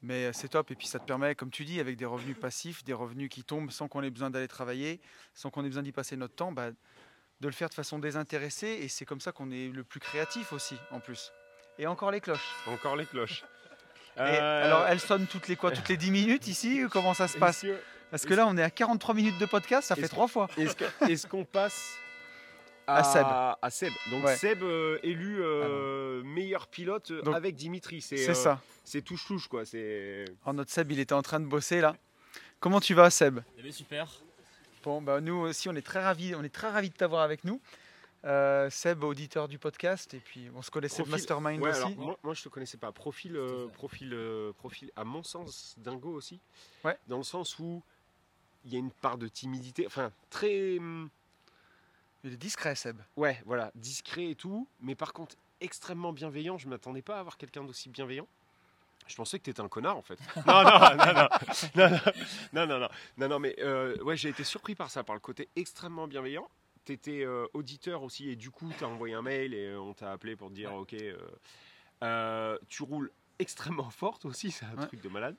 Mais euh, c'est top. Et puis ça te permet, comme tu dis, avec des revenus passifs, des revenus qui tombent sans qu'on ait besoin d'aller travailler, sans qu'on ait besoin d'y passer notre temps, bah, de le faire de façon désintéressée. Et c'est comme ça qu'on est le plus créatif aussi, en plus. Et encore les cloches. Encore les cloches. Et Euh, alors, elles sonnent toutes les quoi Toutes les 10 minutes ici Comment ça se passe? Parce que là, on est à 43 minutes de podcast, ça fait trois fois. Est-ce qu'on passe à, À Seb. À Seb. Donc Ouais. Seb euh, élu euh, meilleur pilote euh, Donc, avec Dimitri. C'est euh, ça. C'est touche-touche quoi. C'est. Alors, notre Seb, il était en train de bosser là. Comment tu vas, Seb? Eh bien, super. Bon, bah, nous aussi, on est très ravis, on est très ravis de t'avoir avec nous. Euh, Seb, auditeur du podcast, et puis on se connaissait de Profil- Mastermind Ouais, aussi. alors, moi, moi, je te connaissais pas. Profil, euh, profil, euh, profil, à mon sens, dingo aussi. Ouais. Dans le sens où il y a une part de timidité. Enfin, très. hum, Il est discret, Seb. Ouais, voilà, discret et tout, mais par contre extrêmement bienveillant. Je m'attendais pas à avoir quelqu'un d'aussi bienveillant. Je pensais que tu étais un connard en fait. Non, non, non, non, non, non, non, non, non, non, non, mais euh, ouais, j'ai été surpris par ça, par le côté extrêmement bienveillant. Tu étais auditeur aussi et du coup, tu as envoyé un mail et euh, on t'a appelé pour te dire Ok, euh, euh, tu roules extrêmement forte aussi, c'est un Ouais. truc de malade.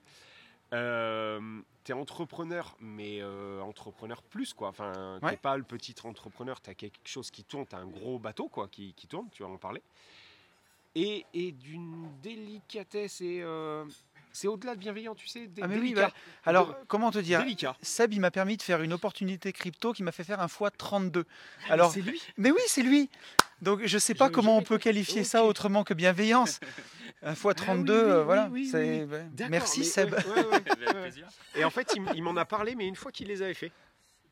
Euh, t'es entrepreneur, mais euh, entrepreneur plus quoi. Enfin, t'es Ouais. pas le petit entrepreneur, t'as quelque chose qui tourne, t'as un gros bateau quoi qui, qui tourne, tu vas en parler. Et, et d'une délicatesse et euh, c'est au-delà de bienveillant, tu sais. Ah mais oui, bah, alors De- comment te dire? Délicat. Seb, il m'a permis de faire une opportunité crypto qui m'a fait faire un x32. Alors, c'est lui? Mais oui, c'est lui. Donc je sais pas Je- comment on peut qualifier ça autrement que bienveillance. Un x32, Ah oui, oui, euh, oui, voilà. oui, c'est-. D'accord, Merci mais Seb. ouais, ouais. Et en fait, il, m'en a parlé, mais une fois qu'il les avait fait.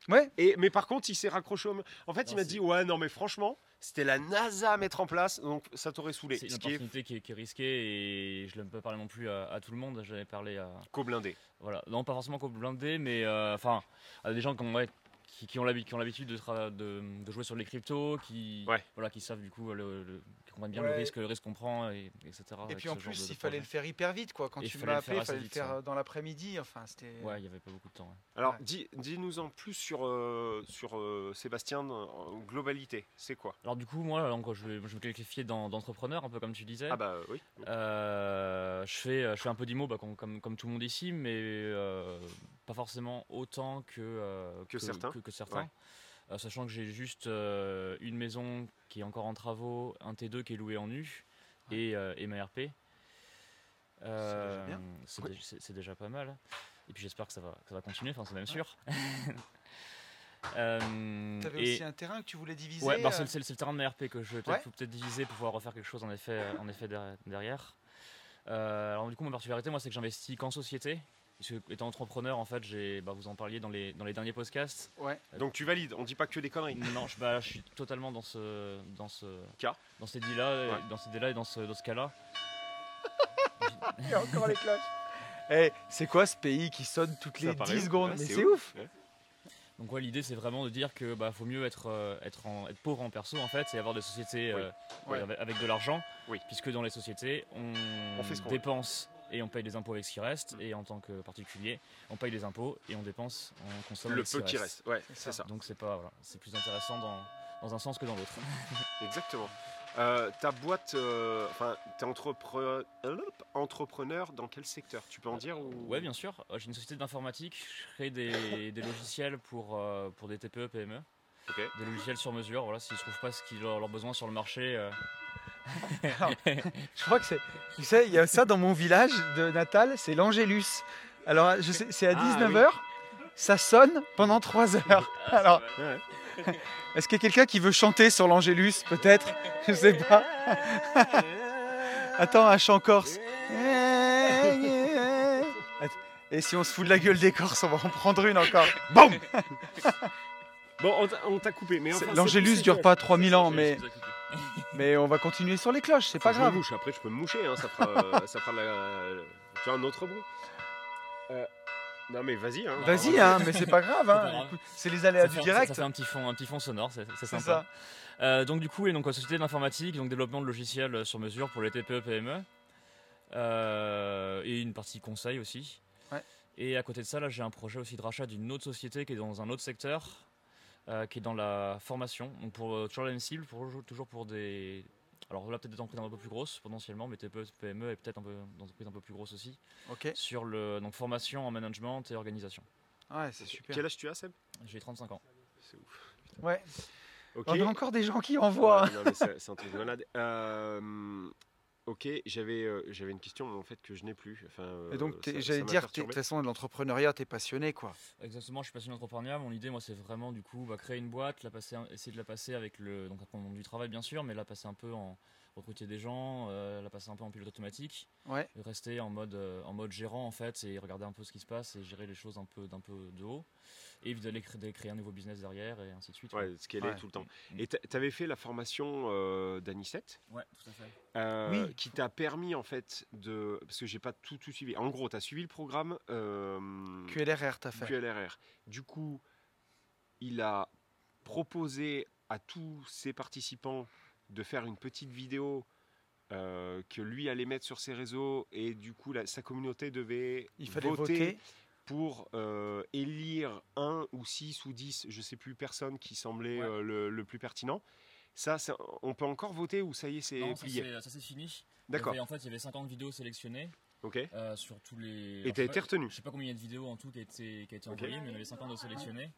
Ouais. Et, mais par contre, il s'est raccroché au. En fait, il m'a dit Ouais, non, mais franchement, c'était la NASA à mettre en place, donc ça t'aurait saoulé. C'est une Ce qui est opportunité qui est, qui est risquée et je ne peux pas parler non plus à, à tout le monde. J'avais parlé à. co-blindé. Voilà, non, pas forcément qu'au blindé, mais euh, enfin, à des gens qui ont, ouais, qui, qui ont l'habi- qui ont l'habitude de, tra- de, de jouer sur les cryptos, qui, Ouais. voilà, qui savent du coup, le, le- qui comprennent bien Ouais. le risque, le risque qu'on prend, et, etc. Et puis en plus, de- de il fallait le faire hyper vite quoi. Quand Et tu m'as appelé, il fallait le faire ouais. euh, dans l'après-midi. Enfin, c'était. Ouais, il n'y avait pas beaucoup de temps. Alors, Ouais. dis- dis-nous en plus sur, euh, sur euh, Sébastien en globalité. C'est quoi? Alors du coup, moi, donc, je, vais, je me qualifier d'en- d'entrepreneur, un peu comme tu disais. Ah, bah oui. Euh, je, fais, je fais un peu d'IMO bah, comme, comme, comme tout le monde ici, mais euh, pas forcément autant que, euh, Que certains. que, que certains. Ouais. Euh, sachant que j'ai juste euh, une maison qui est encore en travaux, un T2 qui est loué en U et, euh, et ma RP. Euh, bien. C'est dé- c'est- c'est déjà pas mal. Et puis j'espère que ça va, que ça va continuer, enfin c'est même sûr. Euh, T'avais aussi un terrain que tu voulais diviser. Ouais, bah, c'est le terrain de ma RP que je vais Ouais. peut-être faut peut-être diviser pour pouvoir refaire quelque chose en effet, en effet der- derrière. Euh, alors du coup, ma particularité, moi, c'est que j'investis qu'en société. Parce que, étant entrepreneur, en fait, j'ai, bah, vous en parliez dans les, dans les derniers podcasts. Ouais. Donc tu valides, on dit pas que des conneries. Non, je, bah, je suis totalement dans ce, dans ce Cas. dans idée-là, euh, Ouais. dans cette idée-là et dans ce, dans ce cas-là. Il y a encore les cloches. Eh, c'est quoi ce pays qui sonne toutes Ça les paraît 10 ouf, secondes ouais, Mais c'est c'est ouf. Ouais. Donc ouais, l'idée c'est vraiment de dire que bah faut mieux être euh, être en, être pauvre en perso en fait, et avoir des sociétés Oui. euh, Ouais. avec, avec de l'argent. Oui. Puisque dans les sociétés, on, On fait ce qu'on veut. dépense et on paye des impôts avec ce qui reste, et en tant que particulier, on paye des impôts et on dépense, on consomme Le avec ce peu qui reste. Ouais, c'est ça. Donc c'est pas voilà, c'est plus intéressant dans, dans un sens que dans l'autre. Exactement. Euh, ta boîte, euh, enfin, t'es entrepre- hop, entrepreneur dans quel secteur? Tu peux en dire ou... Ouais, bien sûr. Euh, J'ai une société d'informatique. Je crée des, des logiciels pour, euh, pour des TPE, PME. Ok. Des logiciels sur mesure. Voilà, s'ils ne trouvent pas ce qu'ils ont leurs besoins sur le marché. Je crois que c'est. Tu sais, il y a ça dans mon village de Natal, c'est l'Angélus. Alors, c'est à Ah, 19h, ça sonne pendant 3 heures. Alors, Ouais. est-ce qu'il y a quelqu'un qui veut chanter sur l'Angélus Peut-être? Je sais pas. Attends, un chant corse. Et si on se fout de la gueule des Corses, on va en prendre une encore. Boum Bon, on t'a- coupé, mais enfin, L'Angélus dure pas 3000 ans, mais, mais on va continuer sur les cloches, c'est pas je me grave. mouche. Après, je peux me moucher, hein, ça fera, euh, ça fera la- tu vois, un autre bruit. Euh, non, mais vas-y. Hein, Vas-y, hein, mais c'est pas grave. C'est hein. C'est les aléas Ça du fait, direct. Ça fait un petit fond, un petit fond sonore, c'est c'est C'est sympa. Euh, donc du coup, et donc société d'informatique, donc développement de logiciels sur mesure pour les TPE, PME, euh, et une partie conseil aussi. Ouais. Et à côté de ça, là, j'ai un projet aussi de rachat d'une autre société qui est dans un autre secteur, euh, qui est dans la formation. Donc pour euh, toujours la même cible, pour, toujours pour des Alors là, peut-être des entreprises un peu plus grosses potentiellement, mais TPE, PME et peut-être un peu d'entreprises un peu plus grosses aussi. Ok. Sur le donc formation en management et organisation. Ouais, c'est super. Quel âge tu as, Seb? J'ai 35 ans. C'est ouf. Ouais. On a encore des gens qui envoient. Ouais, non, mais c'est c'est un truc de malade. Euh, ok, j'avais euh, j'avais une question, mais en fait que je n'ai plus. Enfin, Et donc, euh, j'allais dire, de toute façon, l'entrepreneuriat, t'es passionné, quoi. Exactement, je suis passionné d'entrepreneuriat. Mon idée, moi, c'est vraiment du coup bah, créer une boîte, la passer, essayer de la passer avec le donc monde du travail bien sûr, mais la passer un peu en recruter des gens, euh, la passer un peu en pilote automatique, Ouais. et rester en mode euh, en mode gérant en fait et regarder un peu ce qui se passe et gérer les choses un peu d'un peu de haut et puis d'aller créer, un nouveau business derrière et ainsi de suite. Ouais, ce qu'elle Ouais. est tout le temps. Et tu avais fait la formation euh, d'Anicette Ouais, tout à fait. euh, Oui. qui t'a permis en fait de. Parce que j'ai pas tout, tout suivi. En gros, tu as suivi le programme euh, QLRR, t'as fait. QLRR. Du coup, il a proposé à tous ses participants de faire une petite vidéo euh, que lui allait mettre sur ses réseaux et du coup la- sa communauté devait Il fallait voter. Pour euh, élire un ou six ou dix, je sais plus, personnes qui semblaient Ouais. euh, le, le plus pertinent. Ça, ça- on peut encore voter ou ça y est, c'est plié? c'est- ça c'est fini. D'accord. En fait, il y avait 50 vidéos sélectionnées. Ok. euh, sur tous les. Et t'as été retenu Je sais pas combien il y a de vidéos en tout qui a été, qui a été Ok. envoyées, mais il y en avait 50 de sélectionnés.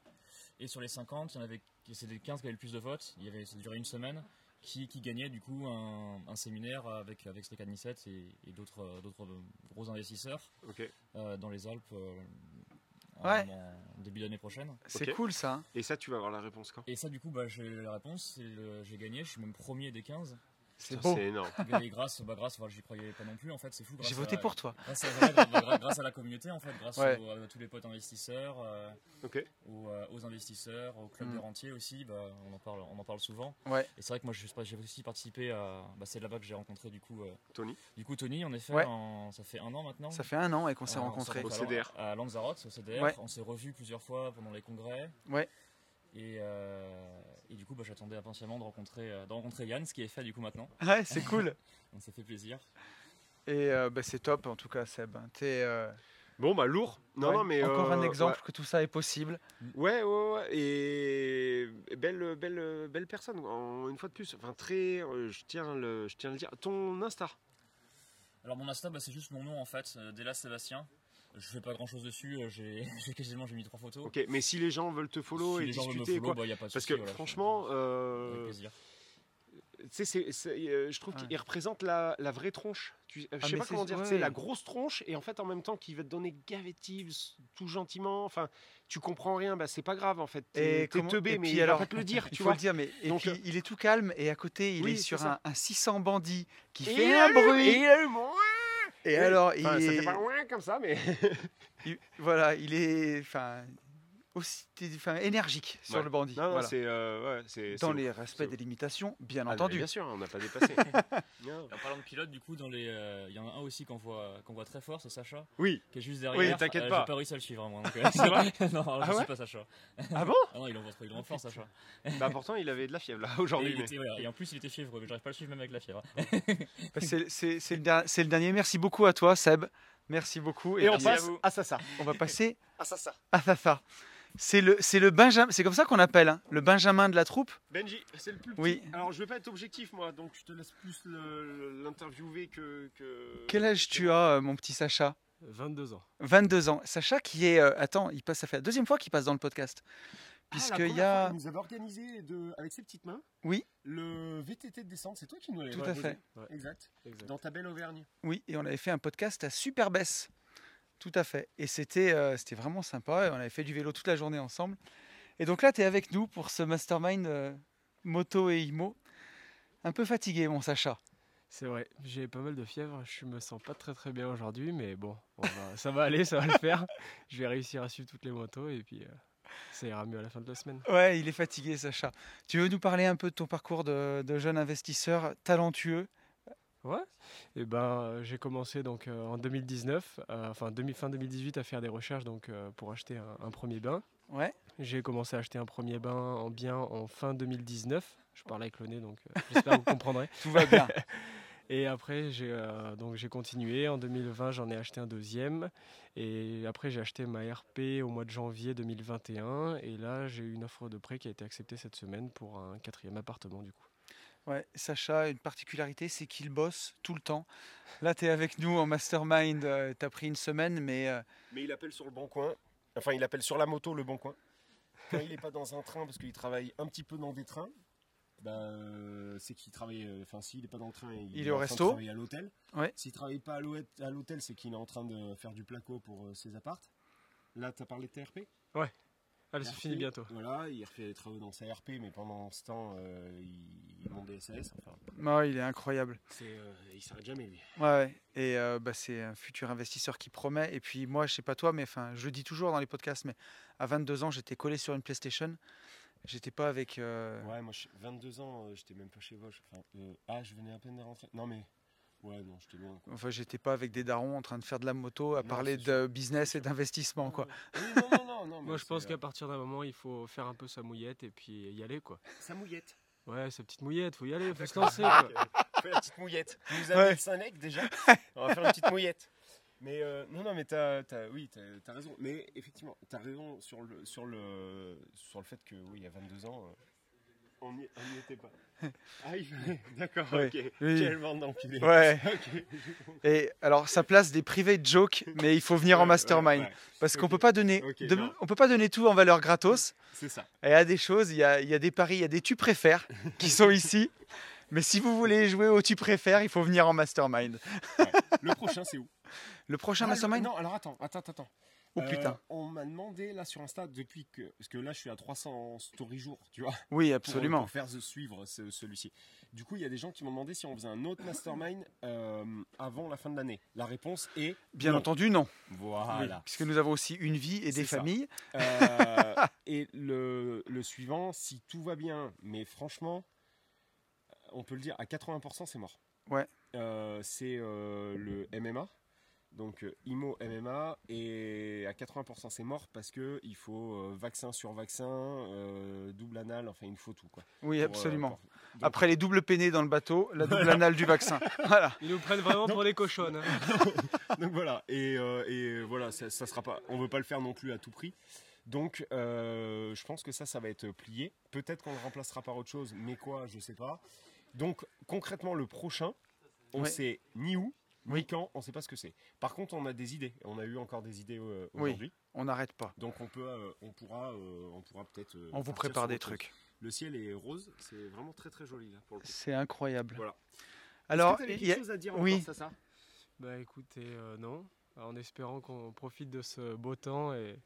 Et sur les 50, il y en avait, des 15 qui avaient le plus de votes. Il y avait, ça durait une semaine. Qui, qui gagnait du coup un, un séminaire avec, avec Stéphane Nissette et, et d'autres, euh, d'autres euh, gros investisseurs euh, dans les Alpes euh, en, Ouais. en début d'année prochaine. C'est cool, ça. hein. Et ça, tu vas avoir la réponse quand? Et ça, du coup, bah, j'ai la réponse. J'ai gagné. Je suis même premier des 15. C'est Putain, beau. C'est énorme. Grâce, bah, grâce, enfin, j'y croyais pas non plus. En fait, c'est fou. J'ai à- voté pour toi. Grâce à, grâce à la communauté, en fait, grâce Ouais. aux- à tous les potes investisseurs, euh, aux, euh, aux investisseurs, au club Mm. de rentiers aussi, bah, on, en parle, on en parle souvent. Ouais. Et c'est vrai que moi, j'ai aussi participé à. Bah, c'est là-bas que j'ai rencontré du coup, euh, Tony du coup Tony, en effet, Ouais. en- ça fait un an maintenant. Ça fait un an et qu'on s'est on rencontrés. Au CDR. À Lanzarote, au CDR. Ouais. On s'est revus plusieurs fois pendant les congrès. Ouais. Et, euh, et du coup, bah, j'attendais impatiemment de rencontrer, euh, de rencontrer Yann, ce qui est fait du coup maintenant. Ouais, c'est cool. Donc ça fait plaisir. Et euh, bah, c'est top, en tout cas, Seb. T'es, euh, Bon, bah lourd. Non, ouais, non, mais. Encore un exemple que tout ça est possible. Ouais, ouais, ouais. Et et belle, belle, belle personne, en- une fois de plus. Enfin, très. euh, je, tiens le, je tiens à le dire. Ton Insta Alors mon Insta, bah, c'est juste mon nom en fait, Délas Sébastien. Je fais pas grand chose dessus, euh, j'ai quasiment j'ai mis trois photos. Ok, mais si les gens veulent te follow Si et les gens veulent me discuter, follow, quoi. bah, y a pas de Parce que voilà, je- franchement, euh, euh, je trouve Ouais. qu'il représente la, la vraie tronche. Tu, euh, je Ah, sais pas comment dire, ouais, c'est la grosse tronche et en fait en même temps qui va te donner gavetive tout gentiment. Enfin, tu comprends rien, bah c'est pas grave en fait. T'es teubé, et mais puis il alors, va pas te le dire, Il tu faut vois. le dire, mais et Donc, puis, euh, il est tout calme et à côté, il Oui, est sur un, un 600 bandit qui Et fait il un a le- bruit. et Et Oui. alors, Enfin, il ça est, fait pas loin comme ça, mais. il- voilà, il est, enfin, aussi, enfin, énergique sur Ouais. le bandit. Non, non, voilà. c'est. euh, ouais, c'est- Dans c'est les respects des limitations, bien Ah, entendu. Bien sûr, on n'a pas dépassé. En parlant de pilote, du coup, dans les, euh, il y en a un aussi qu'on voit, qu'on voit très fort, c'est Sacha, Oui. qui est juste derrière. t'inquiète Euh, pas. J'ai pas réussi à le suivre, moi. Donc, euh, C'est vrai Non, Ah je ouais suis pas Sacha. Ah bon Ah non, il envoie trop, il fort, Sacha. Bah pourtant, il avait de la fièvre là Et, aujourd'hui. mais- et en plus, il était fiévreux, mais j'arrive pas à le suivre même avec la fièvre. Bah, c'est- C'est c'est le, der- c'est le dernier. Merci beaucoup à toi, Seb. Merci beaucoup. Et on passe à ça, ça. on va passer À ça. à Fafa. C'est le, c'est le Benjamin. C'est comme ça qu'on appelle hein, le Benjamin de la troupe. Benji, c'est le plus petit. Oui. Alors, je vais pas être objectif, moi, donc je te laisse plus l'interviewer que, que- Quel âge tu as, euh, mon petit Sacha? 22 ans. 22 ans. Sacha qui est. euh, attends, il passe, ça fait la deuxième fois qu'il passe dans le podcast. Ah, Puisqu'il fois, a. il nous avait organisé de, avec ses petites mains Oui, le VTT de descente. C'est toi qui nous l'avais Tout à fait. Ouais. Exact. Exact. Dans ta belle Auvergne. oui. Et on avait fait un podcast à Superbès. Tout à fait. Et c'était euh, c'était vraiment sympa. On avait fait du vélo toute la journée ensemble. Et donc là, tu es avec nous pour ce mastermind euh, moto et IMO. Un peu fatigué, mon Sacha. C'est vrai, j'ai pas mal de fièvre, je me sens pas très très bien aujourd'hui, mais bon, va- ça va aller, ça va le faire. Je vais réussir à suivre toutes les motos et puis euh, ça ira mieux à la fin de la semaine. Ouais, il est fatigué, Sacha. Tu veux nous parler un peu de ton parcours de, de jeune investisseur talentueux? Ouais. Et ben euh, j'ai commencé donc euh, en 2019, euh, enfin demi, fin 2018 à faire des recherches donc euh, pour acheter un, un premier bain. Ouais. J'ai commencé à acheter un premier bain en bien en fin 2019. Je parle avec le nez donc j'espère que vous comprendrez. Tout va bien. Et après j'ai donc j'ai continué. En 2020 j'en ai acheté un deuxième et après j'ai acheté ma RP au mois de janvier 2021 et là j'ai eu une offre de prêt qui a été acceptée cette semaine pour un quatrième appartement du coup. Ouais, Sacha, une particularité, c'est qu'il bosse tout le temps. Là, tu es avec nous en mastermind, tu as pris une semaine, mais euh, Mais il appelle sur le bon coin. Enfin, il appelle sur la moto le bon coin. Quand il n'est pas dans un train, parce qu'il travaille un petit peu dans des trains, bah, euh, c'est qu'il travaille. euh, Enfin, s'il n'est pas dans le train, il, Il est au resto. travailler à l'hôtel. Ouais. S'il travaille pas à l'hôtel- c'est qu'il est en train de faire du placo pour euh, ses appartes. Là, tu as parlé de TRP Ouais. Allez, c'est RP, fini bientôt. Voilà, il refait des travaux dans sa RP, mais pendant ce temps, euh, il, il monte des SAS. Enfin, ouais, il est incroyable. c'est, euh, il s'arrête jamais, lui. Ouais, ouais. et euh, bah, c'est un futur investisseur qui promet. Et puis moi, je sais pas toi, mais enfin, je le dis toujours dans les podcasts, mais à 22 ans, j'étais collé sur une PlayStation. J'étais pas avec. euh, Ouais, moi, je- 22 ans, euh, j'étais même pas chez Vosges. Enfin, euh, ah, je venais à peine de rentrer. Non, mais. Ouais, non, j'étais loin. Quoi. Enfin, j'étais pas avec des darons en train de faire de la moto, à Non, parler c'est de business et d'investissement, quoi. Oui, non, non, non, non. Moi, je pense qu'à partir d'un moment, il faut faire un peu sa mouillette et puis y aller, quoi. Sa mouillette. Ouais, sa petite mouillette, faut y aller, faut se lancer, quoi. Fais la petite mouillette. Tu nous as Ouais. déjà. On va faire une petite mouillette. Mais euh, non, non, mais t'as, t'as- oui, t'as, t'as raison. Mais effectivement, t'as raison sur le, sur le, sur le fait que, oui, il y a 22 ans, euh, on n'y était pas. Ah, il d'accord, ok. oui. Quelle bande d'enculés. Ouais. Ok. Et alors, ça place des private jokes, mais il faut venir en Ouais, mastermind. ouais. Parce qu'on Ok. peut pas donner, Ok, de- non. on peut pas donner tout en valeur gratos. C'est ça. Et il y a des choses, il y a, il y a des paris, il y a des tu préfères qui sont ici. Mais si vous voulez jouer au tu préfères, il faut venir en mastermind. Le prochain, c'est où? Le prochain Ah, le- mastermind? Non, alors attends, attends, attends. Oh Euh, putain. on m'a demandé là sur Insta depuis que. Parce que là, je suis à 300 story jours, tu vois. Oui, absolument. Pour, faire suivre ce- celui-ci. Du coup, il y a des gens qui m'ont demandé si on faisait un autre mastermind euh, avant la fin de l'année. La réponse est. Bien non. entendu, non. Voilà. Oui, puisque nous avons aussi une vie et des familles. Euh, et le, le suivant, si tout va bien, mais franchement, on peut le dire, à 80%, c'est mort. Ouais. C'est le MMA. Donc euh, IMO MMA et à 80% c'est mort parce que il faut euh, vaccin sur vaccin, euh, double anal, enfin il faut tout quoi. Oui, Pour, euh, absolument. pour- donc- Après les doubles peinés dans le bateau, la double anale du vaccin. Voilà. Ils nous prennent vraiment pour des cochonnes. hein. Donc voilà, et, euh, et voilà, ça, ça sera pas, on veut pas le faire non plus à tout prix. Donc euh, je pense que ça, ça va être plié. Peut-être qu'on le remplacera par autre chose, mais quoi, je sais pas. Donc concrètement, le prochain, on Ouais. sait ni où, Oui. quand, on sait pas ce que c'est. Par contre, on a des idées. On a eu encore des idées euh, Oui. aujourd'hui. On n'arrête pas. Donc on peut, euh, on pourra, euh, on pourra peut-être. euh, On vous prépare des chose. trucs. Le ciel est rose, c'est vraiment très très joli là pour le coup. C'est incroyable. Voilà. Alors, que t'avais il y a- quelque chose à dire oui. encore, Sasa Bah écoutez, euh, non. En espérant qu'on profite de ce beau temps et,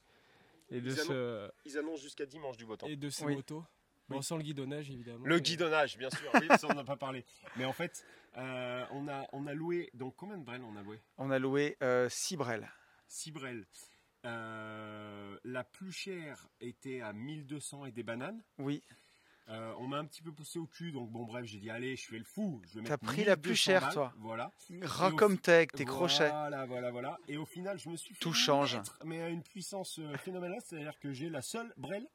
et de Ils, ce ils annoncent jusqu'à dimanche du beau temps. et de ces Oui. motos. Bon, sans le guidonnage évidemment. Le mais- guidonnage, bien sûr. Oui, ça on n'a pas parlé. Mais en fait, euh, on, a, on a loué. Donc combien de brels on a loué? On a loué 6 brels. 6 brels. Euh, la plus chère était à 1200 et des bananes. Oui. Euh, on m'a un petit peu poussé au cul, donc bon bref, j'ai dit allez, je fais le fou. Je vais T'as pris la 1200 plus chère, balles. toi. Voilà. Fi- t'es crochets. Voilà, voilà, voilà. Et au final, je me suis fait Tout change. mettre, mais à une puissance euh, phénoménale, c'est-à-dire que j'ai la seule brel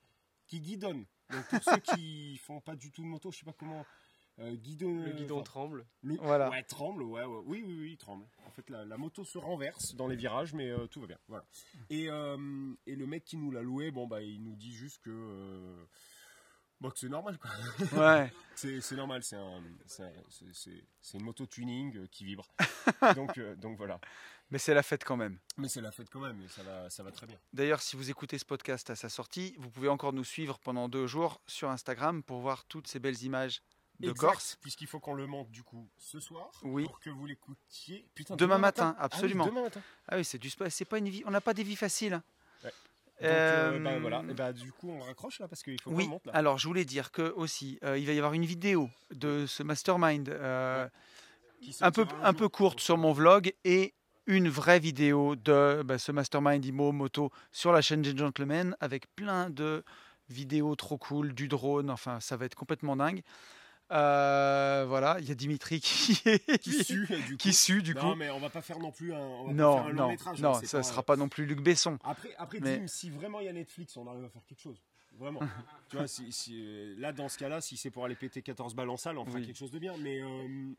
qui guidonne. Donc pour ceux qui font pas du tout de moto, je sais pas comment euh, guidonner. Le guidon enfin, tremble. le- Voilà. Ouais, tremble, ouais, ouais. Oui, oui, oui, il tremble. En fait, la, la moto se renverse dans les virages, mais euh, tout va bien. Voilà. Et, euh, et le mec qui nous l'a loué, bon, bah, il nous dit juste que. euh, bah, que c'est normal, quoi. Ouais. c'est c'est normal, c'est un, une moto tuning qui vibre. donc, euh, donc voilà. Mais c'est la fête quand même. Mais c'est la fête quand même, et ça va, ça va très bien. D'ailleurs, si vous écoutez ce podcast à sa sortie, vous pouvez encore nous suivre pendant deux jours sur Instagram pour voir toutes ces belles images de Exact, Corse. Puisqu'il faut qu'on le monte du coup ce soir. Oui. Pour que vous l'écoutiez. Putain, Demain matin, Ah oui, absolument. demain matin. Ah oui, c'est du c'est pas une vie. On n'a pas des vies faciles. hein. Ouais. Donc, euh, Euh, bah, voilà. Et bah, du coup, on raccroche là parce qu'il faut qu'on Oui, le monte là. alors je voulais dire que aussi, euh, il va y avoir une vidéo de ce mastermind euh, un, peu, un peu courte sur mon vlog et une vraie vidéo de bah, ce mastermind IMO moto sur la chaîne des Gentlemen avec plein de vidéos trop cool, du drone, enfin ça va être complètement dingue. Euh, voilà, il y a Dimitri qui, Qui sue, et du qui coup- sue du non, coup. mais on va pas faire non plus un. on va pas Non, faire un long non, métrage, non, hein, ça pas- sera pas non plus Luc Besson. Après, après Mais- Dim, si vraiment il y a Netflix, on arrive à faire quelque chose. Vraiment. tu vois, si, si, euh, là, dans ce cas-là, si c'est pour aller péter 14 balles en salle, on fera Oui. quelque chose de bien. Mais, euh,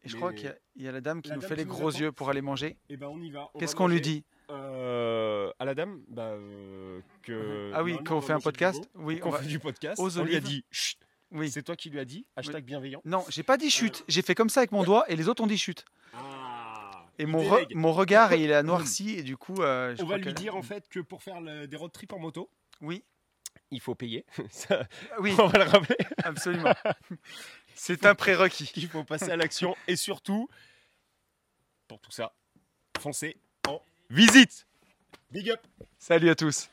Et je mais- crois qu'il y a- y, a la dame qui La nous dame fait qui les gros attend. yeux pour aller manger. Eh ben, on y va. Qu'est-ce qu'on lui dit Euh, À la dame? Bah, euh, que. Ah oui, on va fait un podcast. beau, Oui, qu'on on va- fait du podcast. aux on lui a dit Chut, Oui. C'est toi qui lui as dit Hashtag bienveillant Non, j'ai pas dit chute. J'ai fait comme ça avec mon doigt et les autres ont dit chute. Ah, Et mon, re- mon regard, il a noirci et du coup. je On va lui que- dire en fait que pour faire le- des road trips en moto, Oui, il faut payer. Ça, oui, on va le rappeler. absolument. C'est un prérequis. Il faut passer à l'action et surtout, pour tout ça, foncez en visite. Big up Salut à tous.